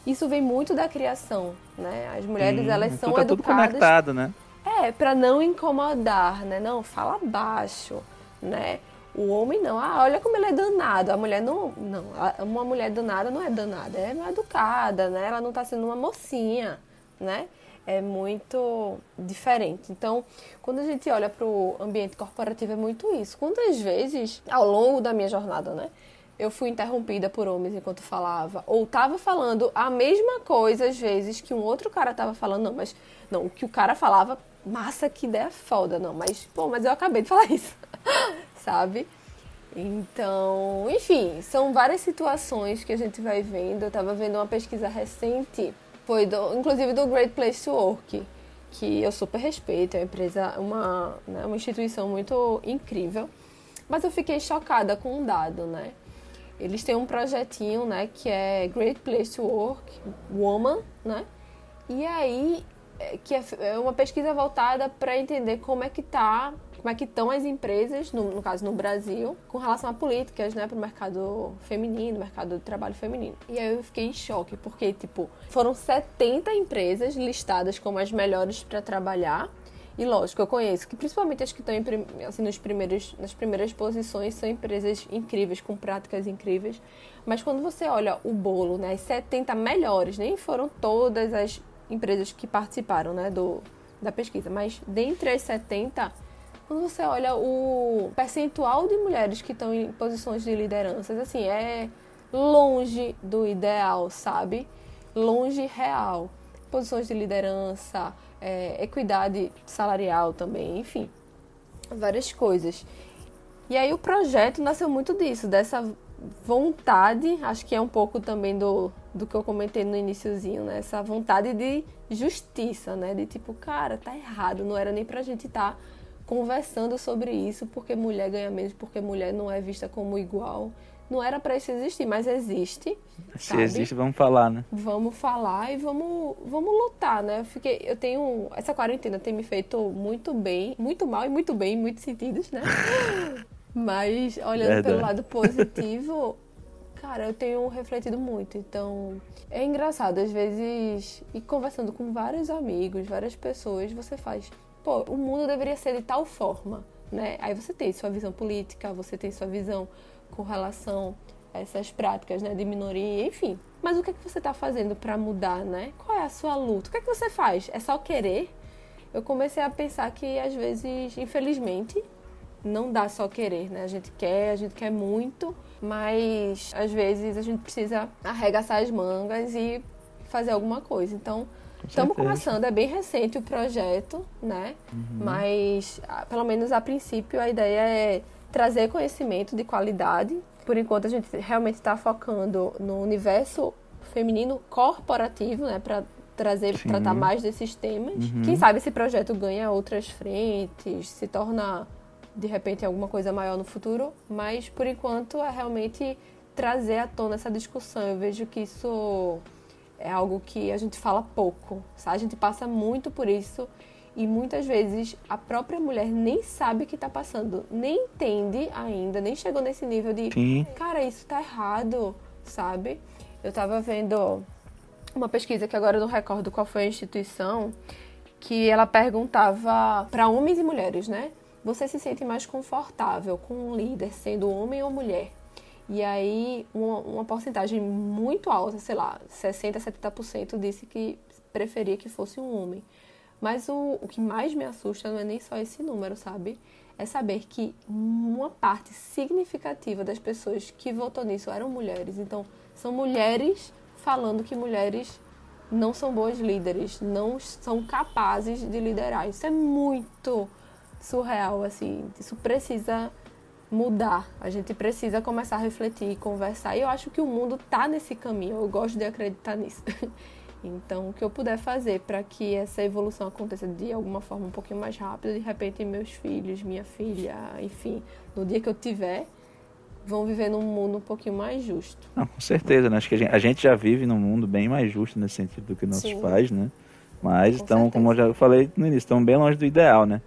Isso vem muito da criação, né? As mulheres, elas são tá tudo educadas conectado, né? é, pra não incomodar, né? Não, fala baixo, né? O homem não, ah, olha como ele é danado. A mulher não, não, uma mulher danada não é danada, é mal educada, né? Ela não tá sendo uma mocinha, né? É muito diferente. Então, quando a gente olha pro ambiente corporativo, é muito isso. Quantas vezes, ao longo da minha jornada, né? Eu fui interrompida por homens enquanto falava. Ou tava falando a mesma coisa, às vezes, que um outro cara tava falando. Não, mas. Não, o que o cara falava, massa, que ideia foda. Não, mas, pô, mas eu acabei de <laughs> falar isso. Sabe? Então, enfim, são várias situações que a gente vai vendo. Eu tava vendo uma pesquisa recente, foi do, inclusive do Great Place to Work, que eu super respeito, é uma empresa, uma, né, uma instituição muito incrível. Mas eu fiquei chocada com um dado, né? Eles têm um projetinho, né, que é Great Place to Work Woman, né? E aí é, que é é uma pesquisa voltada para entender como é que tá, como é que estão as empresas, no, no caso no Brasil, com relação a políticas, né, para o mercado feminino, mercado de trabalho feminino. E aí eu fiquei em choque, porque tipo, foram 70 empresas listadas como as melhores para trabalhar. E lógico, eu conheço que principalmente as que estão em assim, nos primeiros, nas primeiras posições são empresas incríveis, com práticas incríveis. Mas quando você olha o bolo, né, as 70 melhores, nem foram todas as empresas que participaram né, do, da pesquisa, mas dentre as 70, quando você olha o percentual de mulheres que estão em posições de lideranças, assim, é longe do ideal, sabe? Longe real. Posições de liderança, é, equidade salarial também, enfim, várias coisas. E aí o projeto nasceu muito disso, dessa vontade, acho que é um pouco também do, do que eu comentei no iniciozinho, né? Essa vontade de justiça, né? De tipo, cara, tá errado, não era nem pra gente estar conversando sobre isso, porque mulher ganha menos, porque mulher não é vista como igual. Não era pra isso existir, mas existe. Se sabe? existe, vamos falar, né? vamos falar e vamos, vamos lutar, né? Eu fiquei, eu tenho essa quarentena tem me feito muito bem, muito mal e muito bem em muitos sentidos, né? <laughs> Mas olhando Verdade. pelo lado positivo, cara, eu tenho refletido muito. Então, é engraçado às vezes e conversando com vários amigos, várias pessoas, você faz, pô, o mundo deveria ser de tal forma, né? Aí você tem sua visão política, você tem sua visão com relação a essas práticas, né, de minoria, enfim. Mas o que é que você está fazendo para mudar, né? Qual é a sua luta? O que é que você faz? É só querer? Eu comecei a pensar que às vezes, infelizmente, não dá só querer, né? A gente quer, a gente quer muito, mas às vezes a gente precisa arregaçar as mangas e fazer alguma coisa. Então, estamos começando, é bem recente o projeto, né? Mas, ah, pelo menos a princípio, a ideia é trazer conhecimento de qualidade. Por enquanto, a gente realmente está focando no universo feminino corporativo, né? Para trazer, Sim. tratar mais desses temas. Uhum. Quem sabe esse projeto ganha outras frentes, se torna de repente alguma coisa maior no futuro, mas por enquanto é realmente trazer à tona essa discussão. Eu vejo que isso é algo que a gente fala pouco, sabe? A gente passa muito por isso e muitas vezes a própria mulher nem sabe que tá passando, nem entende ainda, nem chegou nesse nível de, Sim. cara, isso tá errado, sabe? Eu tava vendo uma pesquisa que agora eu não recordo qual foi a instituição, que ela perguntava para homens e mulheres, né? Você se sente mais confortável com um líder sendo homem ou mulher? E aí, uma, uma porcentagem muito alta, sei lá, 60%, 70% disse que preferia que fosse um homem. Mas o, o que mais me assusta não é nem só esse número, sabe? É saber que uma parte significativa das pessoas que votou nisso eram mulheres. Então, são mulheres falando que mulheres não são boas líderes, não são capazes de liderar. Isso é muito surreal, assim. Isso precisa mudar. A gente precisa começar a refletir, conversar. E eu acho que o mundo tá nesse caminho. Eu gosto de acreditar nisso. <laughs> Então, o que eu puder fazer para que essa evolução aconteça de alguma forma um pouquinho mais rápida, de repente meus filhos, minha filha, enfim, no dia que eu tiver, vão viver num mundo um pouquinho mais justo. Não, com certeza, né? Acho que a gente, a gente já vive num mundo bem mais justo nesse sentido do que nossos Sim. pais, né? Mas Com estão, como eu certeza. já falei no início, estão bem longe do ideal, né?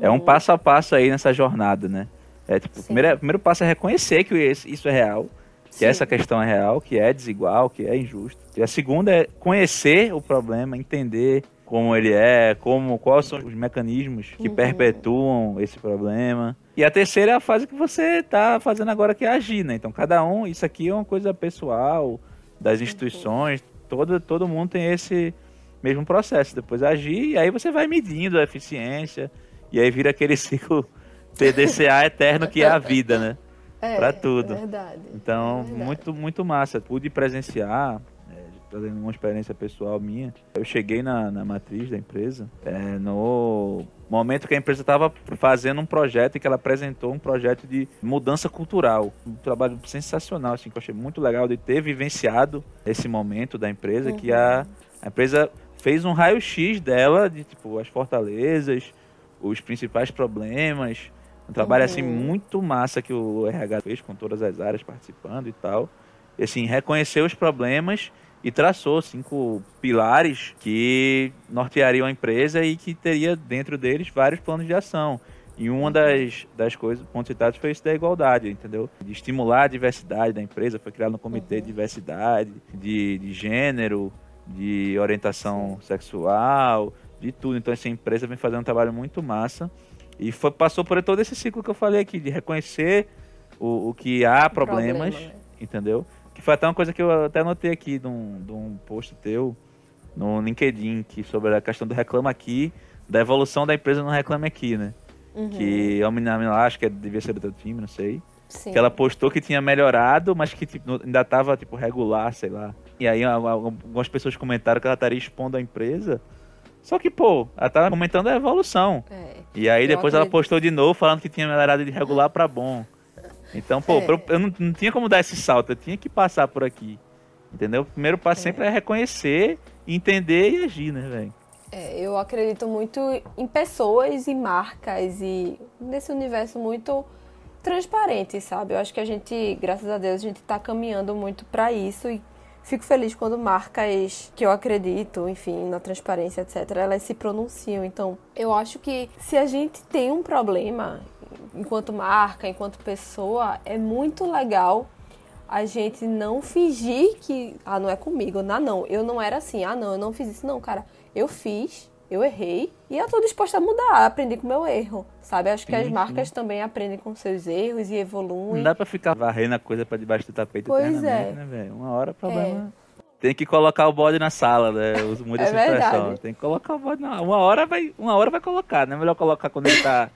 É um passo a passo aí nessa jornada, né? É, tipo, o primeiro, primeiro passo é reconhecer que isso é real, que Sim. essa questão é real, que é desigual, que é injusto. E a segunda é conhecer o problema, entender como ele é, como quais são os mecanismos que Uhum. perpetuam esse problema. E a terceira é a fase que você está fazendo agora, que é agir, né? Então, cada um, isso aqui é uma coisa pessoal, das instituições, todo, todo mundo tem esse mesmo processo. Depois agir, e aí você vai medindo a eficiência, e aí vira aquele <laughs> ciclo TDCA eterno que é a vida, né? É, pra tudo. É verdade. Então, É verdade. muito, muito massa. Pude presenciar, é, trazendo uma experiência pessoal minha. Eu cheguei na, na matriz da empresa é, no momento que a empresa estava fazendo um projeto e que ela apresentou um projeto de mudança cultural. Um trabalho sensacional, assim, que eu achei muito legal de ter vivenciado esse momento da empresa, que a, a empresa fez um raio-x dela, de tipo, as fortalezas, os principais problemas. Um trabalho assim Uhum. muito massa que o RH fez com todas as áreas participando e tal. E assim, reconheceu os problemas e traçou cinco pilares que norteariam a empresa e que teria dentro deles vários planos de ação. E uma das, das coisas, pontos citados, foi isso da igualdade, entendeu? De estimular a diversidade da empresa, foi criado um comitê de diversidade, de, de gênero, de orientação sexual, de tudo. Então, essa empresa vem fazendo um trabalho muito massa. E foi, passou por todo esse ciclo que eu falei aqui, de reconhecer o, o que há problemas, Problema, né? entendeu? Que foi até uma coisa que eu até anotei aqui de um, de um post teu no LinkedIn, que sobre a questão do reclama aqui, da evolução da empresa no reclame aqui, né? Uhum. Que a menina lá, acho que é- devia ser do teu time, não sei. Sim. Que ela postou que tinha melhorado, mas que tipo, ainda tava tipo regular, sei lá. E aí algumas pessoas comentaram que ela estaria expondo a empresa. Só que, pô, ela tava comentando a evolução. É. E aí depois ela postou de novo falando que tinha melhorado de regular pra bom. Então, pô, É. eu, eu não, não tinha como dar esse salto, eu tinha que passar por aqui. Entendeu? O primeiro passo sempre é reconhecer, entender e agir, né, velho? É, eu acredito muito em pessoas e marcas e nesse universo muito transparente, sabe? Eu acho que a gente, graças a Deus, a gente tá caminhando muito para isso e fico feliz quando marcas que eu acredito, enfim, na transparência, etc, elas se pronunciam. Então, eu acho que se a gente tem um problema enquanto marca, enquanto pessoa, é muito legal a gente não fingir que, ah, não é comigo, não, não, eu não era assim, ah, não, eu não fiz isso, não, cara, eu fiz, eu errei e eu tô disposta a mudar, aprendi com o meu erro, sabe? Acho que Sim, as sim. marcas também aprendem com seus erros e evoluem. Não dá pra ficar varrendo a coisa pra debaixo do tapete Pois é. né, velho? Uma hora o problema... Tem que colocar o bode na sala, né? Eu uso muito É essa expressão. verdade. Tem que colocar o bode na Uma hora vai, uma hora vai colocar, não é melhor colocar quando ele tá,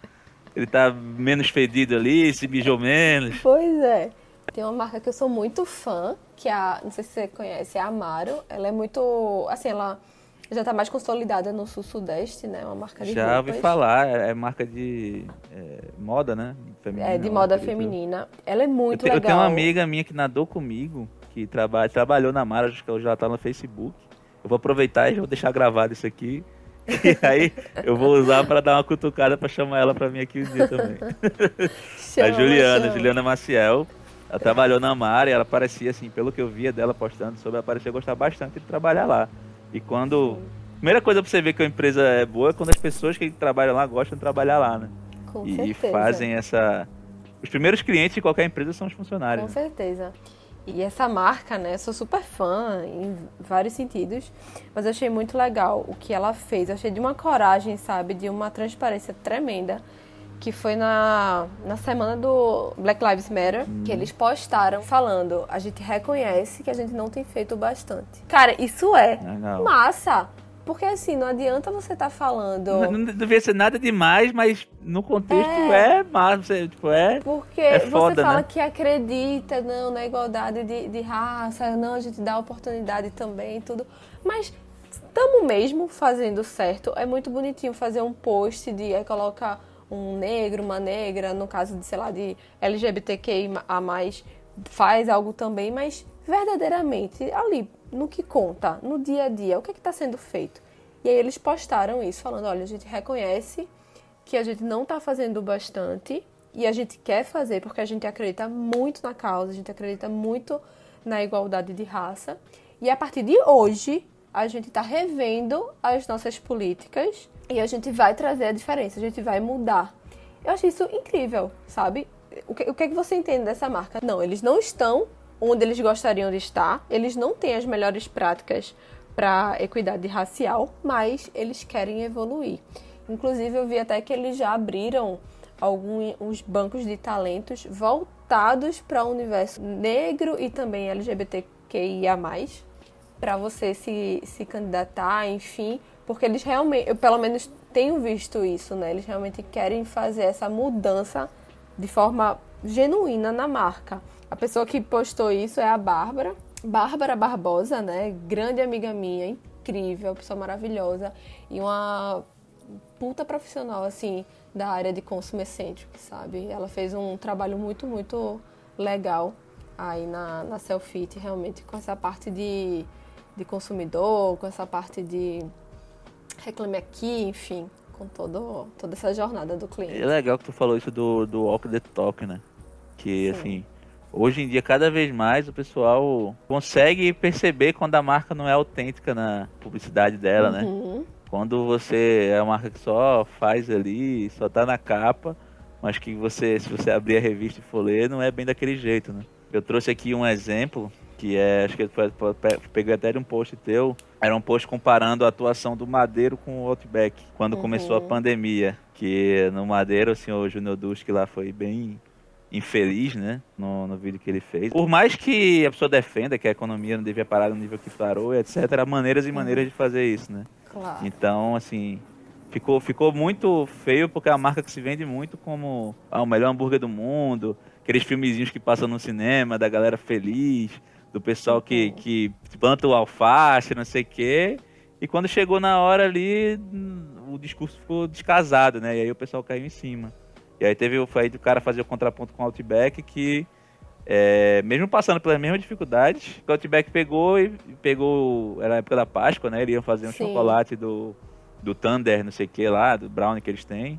ele tá menos fedido ali, se mijou menos. Pois é. Tem uma marca que eu sou muito fã, que é a, não sei se você conhece, é a Amaro. Ela é muito, assim, ela já tá mais consolidada no sul-sudeste, né? Uma marca de Já ouvi roupas. falar, é é marca de é, moda, né? Feminina, É, de eu moda feminina. Ela é Eu, muito te- eu legal. tenho uma amiga minha que nadou comigo, que traba, trabalhou na Mara, acho que ela já tá no Facebook. Eu vou aproveitar e vou deixar gravado isso aqui. <laughs> E aí eu vou usar pra dar uma cutucada pra chamar ela pra mim aqui um dia também. <laughs> Chama, a Juliana, chama. Juliana Maciel. Ela trabalhou na Mara e ela parecia, assim, pelo que eu via dela postando sobre, ela parecia gostar bastante de trabalhar lá. E quando. Primeira coisa pra você ver que a empresa é boa é quando as pessoas que trabalham lá gostam de trabalhar lá, né? Com E, e certeza. fazem essa. Os primeiros clientes de qualquer empresa são os Com funcionários. né? certeza. E essa marca, né? Eu sou super fã em vários sentidos, mas eu achei muito legal o que ela fez. Eu achei de uma coragem, sabe? De uma transparência tremenda. Que foi na, na semana do Black Lives Matter, que eles postaram falando: a gente reconhece que a gente não tem feito o bastante. Cara, isso é Legal. massa! Porque assim, não adianta você estar falando. Não, não devia ser nada demais, mas no contexto é, massa. você, Tipo, é. Porque É você foda, fala né? que acredita não, na igualdade de, de raça, não, a gente dá oportunidade também e tudo. Mas estamos mesmo fazendo certo. É muito bonitinho fazer um post de aí colocar um negro, uma negra, no caso de, sei lá, de LGBTQI a mais, faz algo também, mas verdadeiramente ali, no que conta, no dia a dia, o que é está sendo feito. E aí eles postaram isso, falando, olha, a gente reconhece que a gente não está fazendo bastante e a gente quer fazer porque a gente acredita muito na causa, a gente acredita muito na igualdade de raça. E a partir de hoje, a gente está revendo as nossas políticas e a gente vai trazer a diferença, a gente vai mudar. Eu acho isso incrível, sabe? O que, o que é que você entende dessa marca? Não, eles não estão onde eles gostariam de estar, eles não têm as melhores práticas para equidade racial, mas eles querem evoluir. Inclusive, eu vi até que eles já abriram alguns bancos de talentos voltados para o universo negro e também LGBTQIA+, para você se, se candidatar, enfim, porque eles realmente, eu pelo menos tenho visto isso, né? Eles realmente querem fazer essa mudança de forma genuína na marca. A pessoa que postou isso é a Bárbara, Bárbara Barbosa, né? Grande amiga minha, incrível, pessoa maravilhosa e uma puta profissional, assim, da área de consumo excêntrico, sabe? Ela fez um trabalho muito, muito legal aí na, na Selfit, realmente, com essa parte de, de consumidor, com essa parte de reclame aqui, enfim, com todo, toda essa jornada do cliente. É legal que tu falou isso do, do walk the talk, né? Que, assim, hoje em dia, cada vez mais, o pessoal consegue perceber quando a marca não é autêntica na publicidade dela, né? Uhum. Quando você é uma marca que só faz ali, só tá na capa, mas que você, se você abrir a revista e for ler, não é bem daquele jeito, né? Eu trouxe aqui um exemplo, que é, acho que pe- peguei até de um post teu, era um post comparando a atuação do Madeiro com o Outback, quando começou a pandemia, que no Madeiro, o senhor Júnior Dusk lá foi bem infeliz, né, no, no vídeo que ele fez. Por mais que a pessoa defenda que a economia não devia parar no nível que parou, etc, maneiras e maneiras de fazer isso, né? Claro. Então, assim, ficou, ficou muito feio porque é uma marca que se vende muito como ah, o melhor hambúrguer do mundo, aqueles filmezinhos que passam no cinema, da galera feliz, do pessoal que, que planta o alface, não sei o quê. E quando chegou na hora ali, hum, o discurso ficou descasado, né? E aí o pessoal caiu em cima. E aí teve o do cara fazer o contraponto com o Outback que é, mesmo passando pelas mesmas dificuldades, o Outback pegou e pegou. Era a época da Páscoa, né? Eles iam fazer um Sim. chocolate do, do Thunder, não sei o que lá, do Brownie que eles têm.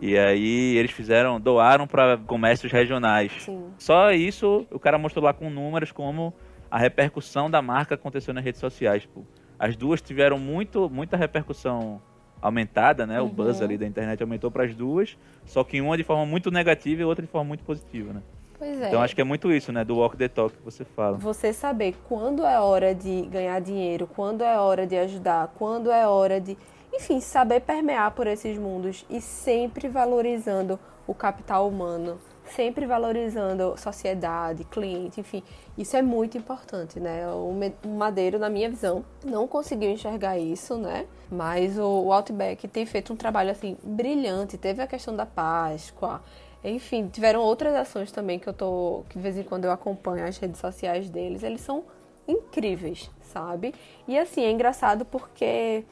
E aí eles fizeram, doaram para comércios regionais. Sim. Só isso, o cara mostrou lá com números como a repercussão da marca aconteceu nas redes sociais. Pô. As duas tiveram muito, muita repercussão aumentada, né? O buzz ali da internet aumentou para as duas, só que uma de forma muito negativa e outra de forma muito positiva, né? Pois é. Então acho que é muito isso, né? Do walk the talk que você fala. Você saber quando é hora de ganhar dinheiro, quando é hora de ajudar, quando é hora de. Enfim, saber permear por esses mundos e sempre valorizando o capital humano, sempre valorizando sociedade, cliente, enfim. Isso é muito importante, né? O Madeiro, na minha visão, não conseguiu enxergar isso, né? Mas o Outback tem feito um trabalho, assim, brilhante. Teve a questão da Páscoa, enfim, tiveram outras ações também que eu tô. que de vez em quando eu acompanho as redes sociais deles. Eles são incríveis, sabe? E assim, é engraçado porque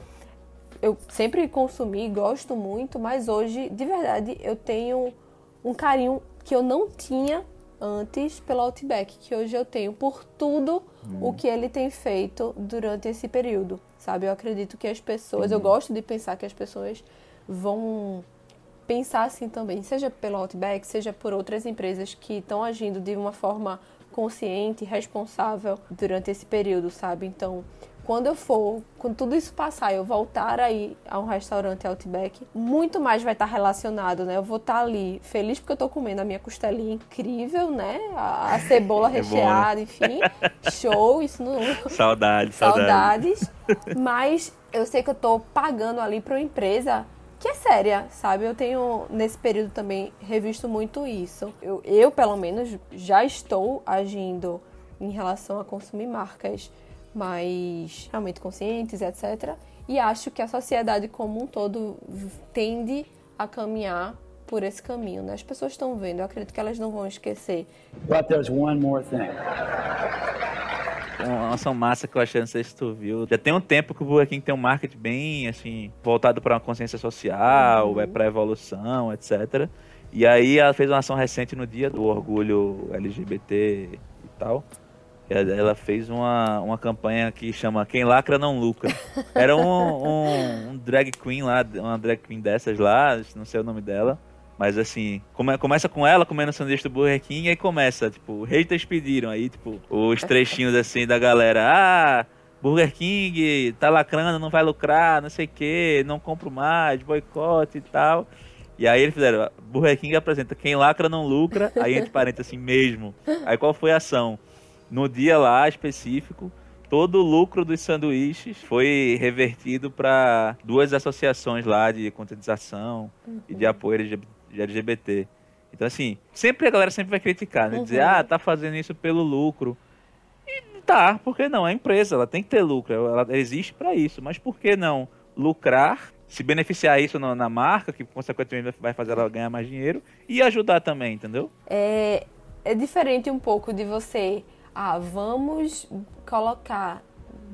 eu sempre consumi, gosto muito, mas hoje, de verdade, eu tenho um carinho que eu não tinha antes pelo Outback, que hoje eu tenho por tudo o que ele tem feito durante esse período, sabe? Eu acredito que as pessoas, eu gosto de pensar que as pessoas vão pensar assim também, seja pelo Outback, seja por outras empresas que estão agindo de uma forma consciente, responsável durante esse período, sabe? Então, quando eu for, quando tudo isso passar, eu voltar aí a um restaurante Outback, muito mais vai estar relacionado, né? Eu vou estar ali feliz porque eu tô comendo a minha costelinha incrível, né? A, a <laughs> cebola É bom, né? recheada, enfim. Show, isso não. Saudade, <laughs> saudade. Saudades. <laughs> Mas eu sei que eu tô pagando ali para uma empresa que é séria, sabe? Eu tenho, nesse período também, revisto muito isso. Eu, eu, pelo menos, já estou agindo em relação a consumir marcas mais realmente conscientes, etc. E acho que a sociedade como um todo tende a caminhar por esse caminho, né? As pessoas estão vendo, eu acredito que elas não vão esquecer. But there's one more thing. Uma ação massa que eu achei, não sei se tu viu. Já tem um tempo que o Burger King tem um marketing bem, assim, voltado para uma consciência social, é pra evolução, etc. E aí ela fez uma ação recente no dia do orgulho LGBT e tal. Ela fez uma, uma campanha que chama Quem Lacra Não Lucra. Era um, um, um drag queen lá, uma drag queen dessas lá, não sei o nome dela. Mas assim, come- começa com ela comendo sanduíche do Burger King e aí começa, tipo, haters pediram aí, tipo, os trechinhos assim da galera. Ah, Burger King tá lacrando, não vai lucrar, não sei o que, não compro mais, boicote e tal. E aí eles fizeram, Burger King apresenta quem lacra não lucra, aí entre parênteses assim mesmo. Aí qual foi a ação? No dia lá específico, todo o lucro dos sanduíches foi revertido para duas associações lá de conscientização e de apoio LGBT de LGBT. Então, assim, sempre a galera sempre vai criticar, né? Dizer, Uhum. ah, tá fazendo isso pelo lucro. E tá, por que não? É empresa, ela tem que ter lucro, ela existe para isso. Mas por que não lucrar, se beneficiar isso na, na marca, que consequentemente vai fazer ela ganhar mais dinheiro, e ajudar também, entendeu? é, é diferente um pouco de você, ah, vamos colocar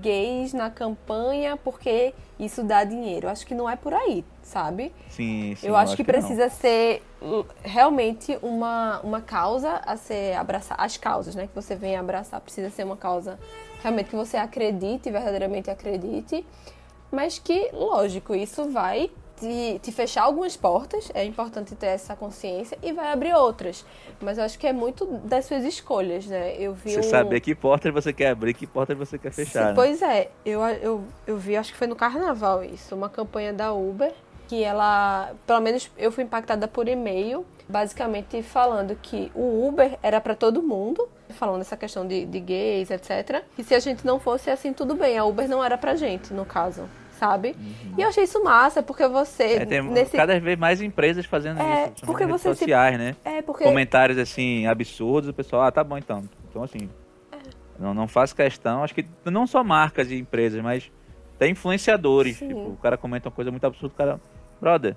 gays na campanha porque isso dá dinheiro. Acho que não é por aí, sabe? Sim, sim. eu acho que não. precisa ser uh, realmente uma, uma causa a ser abraçada. As causas, né, que você vem abraçar, precisa ser uma causa realmente que você acredite, verdadeiramente acredite. Mas que, lógico, isso vai te, te fechar algumas portas, é importante ter essa consciência, e vai abrir outras. Mas eu acho que é muito das suas escolhas, né? Eu vi Você um... saber que porta você quer abrir, que porta você quer fechar. né? Pois é, eu, eu, eu vi, acho que foi no carnaval isso, uma campanha da Uber, que ela, pelo menos eu fui impactada por e-mail, basicamente falando que o Uber era para todo mundo, falando essa questão de, de gays, etc. E se a gente não fosse assim, tudo bem, a Uber não era pra gente, no caso. Sabe? E eu achei isso massa, porque você. Uhum. É, tem nesse... cada vez mais empresas fazendo É, isso, porque nas você redes se- sociais, né? É, porque. Comentários assim, absurdos, o pessoal, ah, tá bom então. Então assim, não, não faço questão, acho que não só marcas e empresas, mas até influenciadores. Sim. Tipo, o cara comenta uma coisa muito absurda, o cara, brother,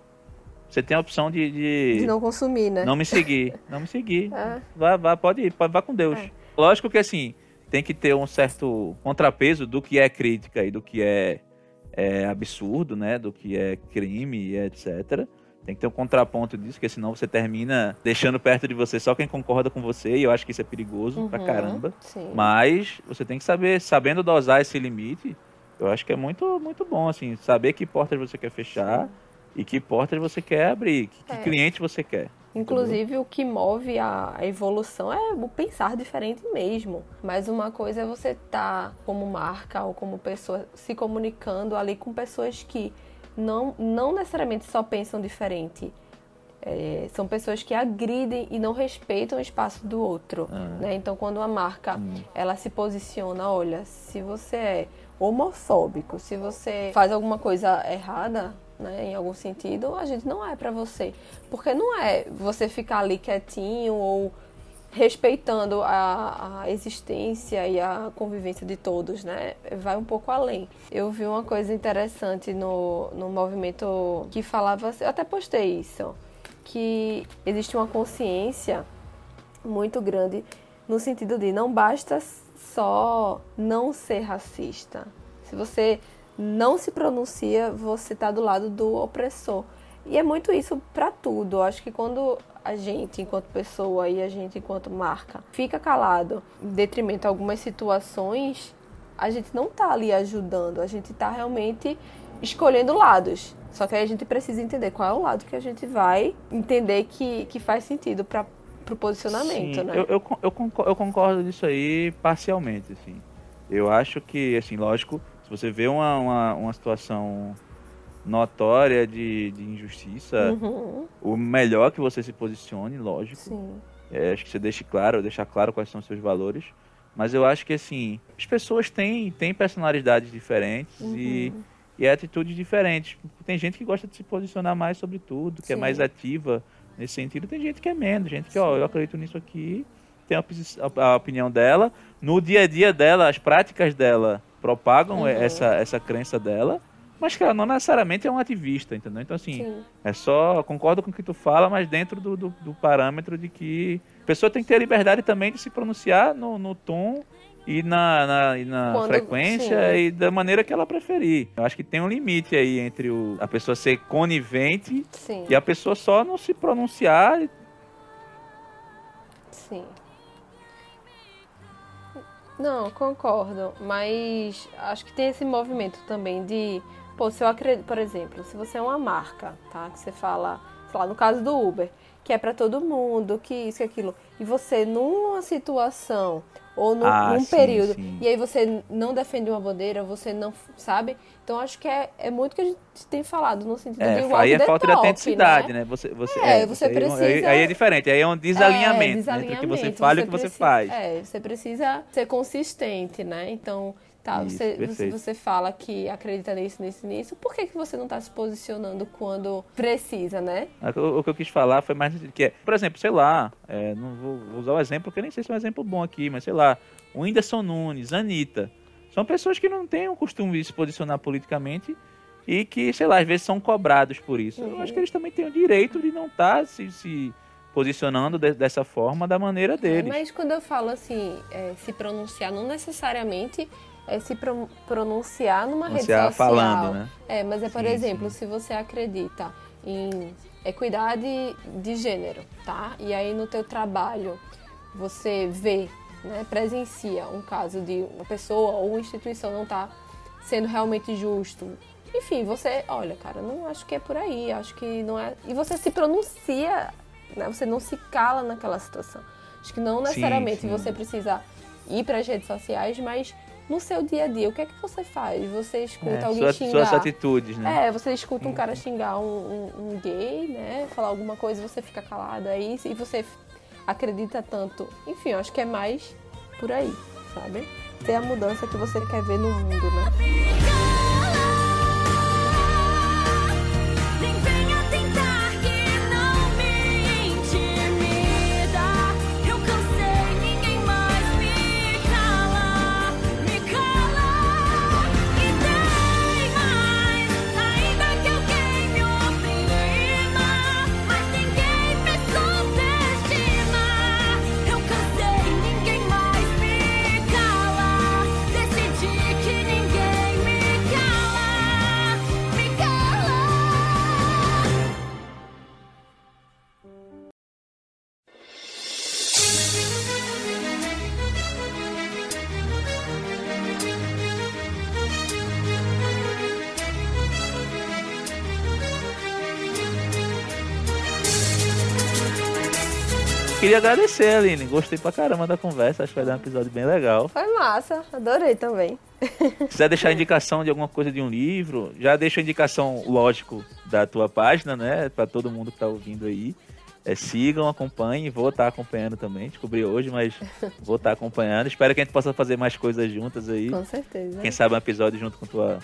você tem a opção de, de, De não consumir, né? não me seguir, <laughs> não me seguir. É. Vá, vá, pode ir, pode, vá com Deus. É. Lógico que assim, tem que ter um certo contrapeso do que é crítica e do que é, é absurdo, né? Do que é crime e etc. Tem que ter um contraponto disso, porque senão você termina deixando perto de você só quem concorda com você, e eu acho que isso é perigoso pra Uhum, caramba. Sim. Mas você tem que saber, sabendo dosar esse limite, eu acho que é muito, muito bom, assim, saber que portas você quer fechar e que portas você quer abrir, que, que É. cliente você quer. Inclusive, o que move a evolução é o pensar diferente mesmo. Mas uma coisa é você estar como marca ou como pessoa se comunicando ali com pessoas que não, não necessariamente só pensam diferente. É, são pessoas que agridem e não respeitam o espaço do outro. né? Então, quando uma marca ela se posiciona, olha, se você é homofóbico, se você faz alguma coisa errada, né, em algum sentido, a gente não é pra você. Porque não é você ficar ali quietinho ou respeitando a, a existência e a convivência de todos, né? Vai um pouco além. Eu vi uma coisa interessante no, no movimento que falava, eu até postei isso, que existe uma consciência muito grande no sentido de não basta só não ser racista. Se você não se pronuncia, você está do lado do opressor. E é muito isso para tudo. Eu acho que quando a gente, enquanto pessoa e a gente, enquanto marca, fica calado em detrimento a algumas situações, a gente não tá ali ajudando, a gente tá realmente escolhendo lados. Só que aí a gente precisa entender qual é o lado que a gente vai entender que, que faz sentido para o posicionamento, Sim, né? eu, eu, eu, concordo, eu concordo disso aí parcialmente, assim. Eu acho que, assim, lógico, se você vê uma, uma, uma situação notória de, de injustiça, Uhum, o melhor que você se posicione, lógico. É, acho que você deixe claro, deixar claro quais são os seus valores. Mas eu acho que, assim, as pessoas têm, têm personalidades diferentes e, Uhum. e atitudes diferentes. Tem gente que gosta de se posicionar mais sobre tudo, que é Sim. mais ativa nesse sentido. Tem gente que é menos, gente que, ó, eu acredito nisso aqui, tem a opinião dela. No dia a dia dela, as práticas dela propagam Uhum. essa, essa crença dela. Mas que ela não necessariamente é um ativista, entendeu? Então, assim, Sim. é só, concordo com o que tu fala, mas dentro do, do, do parâmetro de que a pessoa tem que ter a liberdade também de se pronunciar no, no tom e na, na, e na Quando- frequência sim. e da maneira que ela preferir. Eu acho que tem um limite aí entre o, a pessoa ser conivente Sim. e a pessoa só não se pronunciar. Sim. Não, concordo, mas acho que tem esse movimento também de, pô, se eu acredito, por exemplo, se você é uma marca, tá, que você fala, sei lá, no caso do Uber, que é pra todo mundo, que isso, que aquilo, e você numa situação ou num, Ah, num sim, período, sim. e aí você não defende uma bandeira, você não, sabe? Então acho que é, é muito que a gente tem falado no sentido É, de aí é falta de top, autenticidade, né? né? Você, você, É, você aí- precisa- Aí, aí é diferente, aí é um desalinhamento, né, entre o que você desalinhamento, fala e o que você faz. É, você precisa ser consistente, né? Então, tá, Isso, você, você, perfeito. você fala que acredita nisso, nisso, nisso. Por que, que você não tá se posicionando quando precisa, né? O, o que eu quis falar foi mais que é, por exemplo, sei lá, é, não vou, vou usar o exemplo porque eu nem sei se é um exemplo bom aqui, mas sei lá, o Whindersson Nunes, Anitta, são pessoas que não têm o costume de se posicionar politicamente e que, sei lá, às vezes são cobrados por isso. Eu Uhum. acho que eles também têm o direito de não estar se, se posicionando de- dessa forma da maneira deles. Mas quando eu falo assim, é, se pronunciar, não necessariamente é se pro- pronunciar numa Pronunciar rede social. falando, né? É, mas é, por Sim, exemplo, sim. se você acredita em equidade de gênero, tá? E aí no teu trabalho você vê, né, presencia um caso de uma pessoa ou uma instituição não tá sendo realmente justo. Enfim, você, olha, cara, não acho que é por aí, acho que não é. E você se pronuncia, né? Você não se cala naquela situação. Acho que não necessariamente sim. você precisa ir para as redes sociais, mas no seu dia a dia, o que é que você faz? Você escuta É, alguém sua- xingar? suas atitudes, né? É, você escuta um cara xingar um, um- um gay, né? Falar alguma coisa, você fica calado aí e você acredita tanto. Enfim, eu acho que é mais por aí, sabe? Ter a mudança que você quer ver no mundo, né? Queria agradecer, Aline. Gostei pra caramba da conversa. Acho que vai dar um episódio bem legal. Foi massa, adorei também. Se quiser deixar indicação de alguma coisa de um livro, já deixa a indicação, lógico, da tua página, né? Pra todo mundo que tá ouvindo aí. É, sigam, acompanhem. Vou estar acompanhando também. Descobri hoje, mas vou estar acompanhando. Espero que a gente possa fazer mais coisas juntas aí. Com certeza. Quem sabe um episódio junto com tua,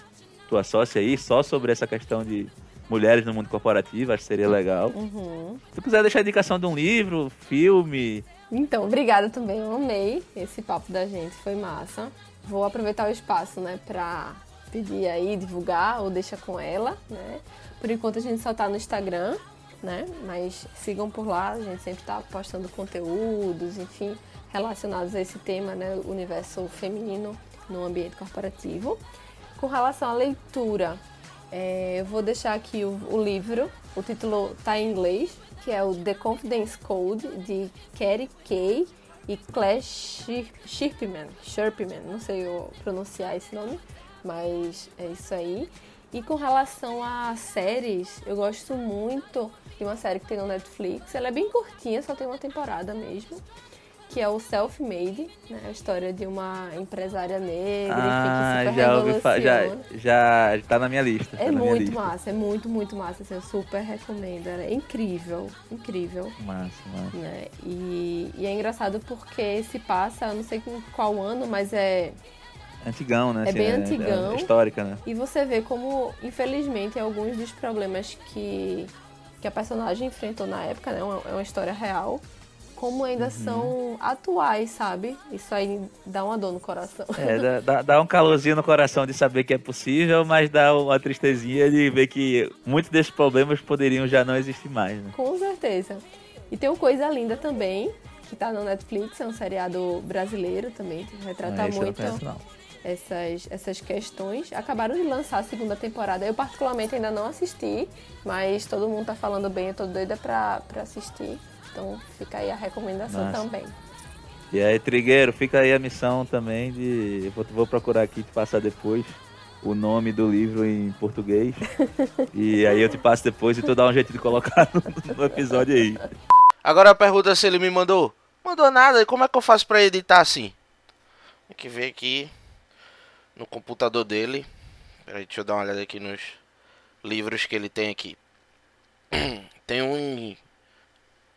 tua sócia aí, só sobre essa questão de mulheres no mundo corporativo. Acho que seria legal. Uhum. Se tu quiser deixar indicação de um livro, filme, Então, obrigada também. Eu amei esse papo da gente, foi massa. Vou aproveitar o espaço, né, pra pedir aí, divulgar ou deixa com ela, né? Por enquanto a gente só tá no Instagram, né? Mas sigam por lá, a gente sempre tá postando conteúdos, enfim, relacionados a esse tema, né? O universo feminino no ambiente corporativo. Com relação à leitura, é, eu vou deixar aqui o, o livro, o título tá em inglês, que é o The Confidence Code, de Kerry Kay e Clash Shirpman. Shirpman, não sei eu pronunciar esse nome, mas é isso aí. E com relação a séries, eu gosto muito de uma série que tem no Netflix. Ela é bem curtinha, só tem uma temporada mesmo. Que é o Self-Made, né? A história de uma empresária negra, Ah, que super já ouvi já, já tá na minha lista. É tá muito lista. massa, é muito, muito massa. Assim, eu super recomendo. Ela é incrível, incrível. Massa, massa. Né? E, e é engraçado porque se passa, não sei qual ano, mas é. Antigão, né? É bem é- antigão. É histórica, né? E você vê como, infelizmente, alguns dos problemas que, que a personagem enfrentou na época, né? uma- É uma história real. Como ainda Uhum. são atuais, sabe? Isso aí dá uma dor no coração. É, dá, dá- um calorzinho no coração de saber que é possível, mas dá uma tristezinha de ver que muitos desses problemas poderiam já não existir mais, né? Com certeza. E tem uma coisa linda também, que tá no Netflix, é um seriado brasileiro também, que retrata não muito essas, essas questões. Acabaram de lançar a segunda temporada. Eu, particularmente, ainda não assisti, mas todo mundo tá falando bem, eu tô doida pra, pra assistir. Então fica aí a recomendação Massa. também. E aí, Trigueiro, fica aí a missão também de. eu Vou, vou procurar aqui te passar depois o nome do livro em português. <laughs> e aí eu te passo depois e tu dá um jeito de colocar no, no episódio aí. Agora a pergunta se ele me mandou. Mandou nada, e como é que eu faço pra editar assim? Tem que ver aqui no computador dele. Peraí, deixa eu dar uma olhada aqui nos livros que ele tem aqui. <clears throat> Tem um em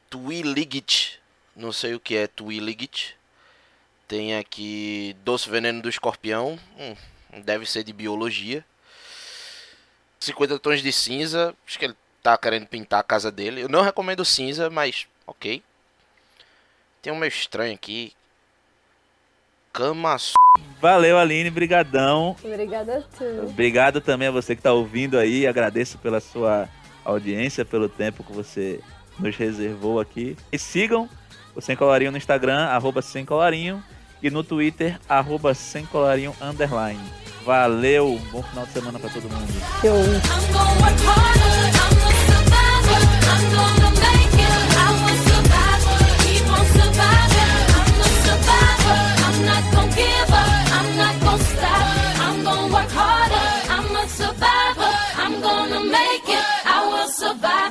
Twiligit, não sei o que é Twiligit. Tem aqui Doce Veneno do Escorpião, hum, deve ser de biologia. 50 tons de cinza, acho que ele tá querendo pintar a casa dele. Eu não recomendo cinza, mas ok. Tem um meio estranho aqui. Cama Valeu, Aline, brigadão. Obrigada a tu. Obrigado também a você que está ouvindo aí. Agradeço pela sua audiência, pelo tempo que você nos reservou aqui. E sigam o Sem Colarinho no Instagram, arroba Sem Colarinho, e no Twitter, arroba Sem Colarinho Underline. Valeu, bom final de semana para todo mundo. survive.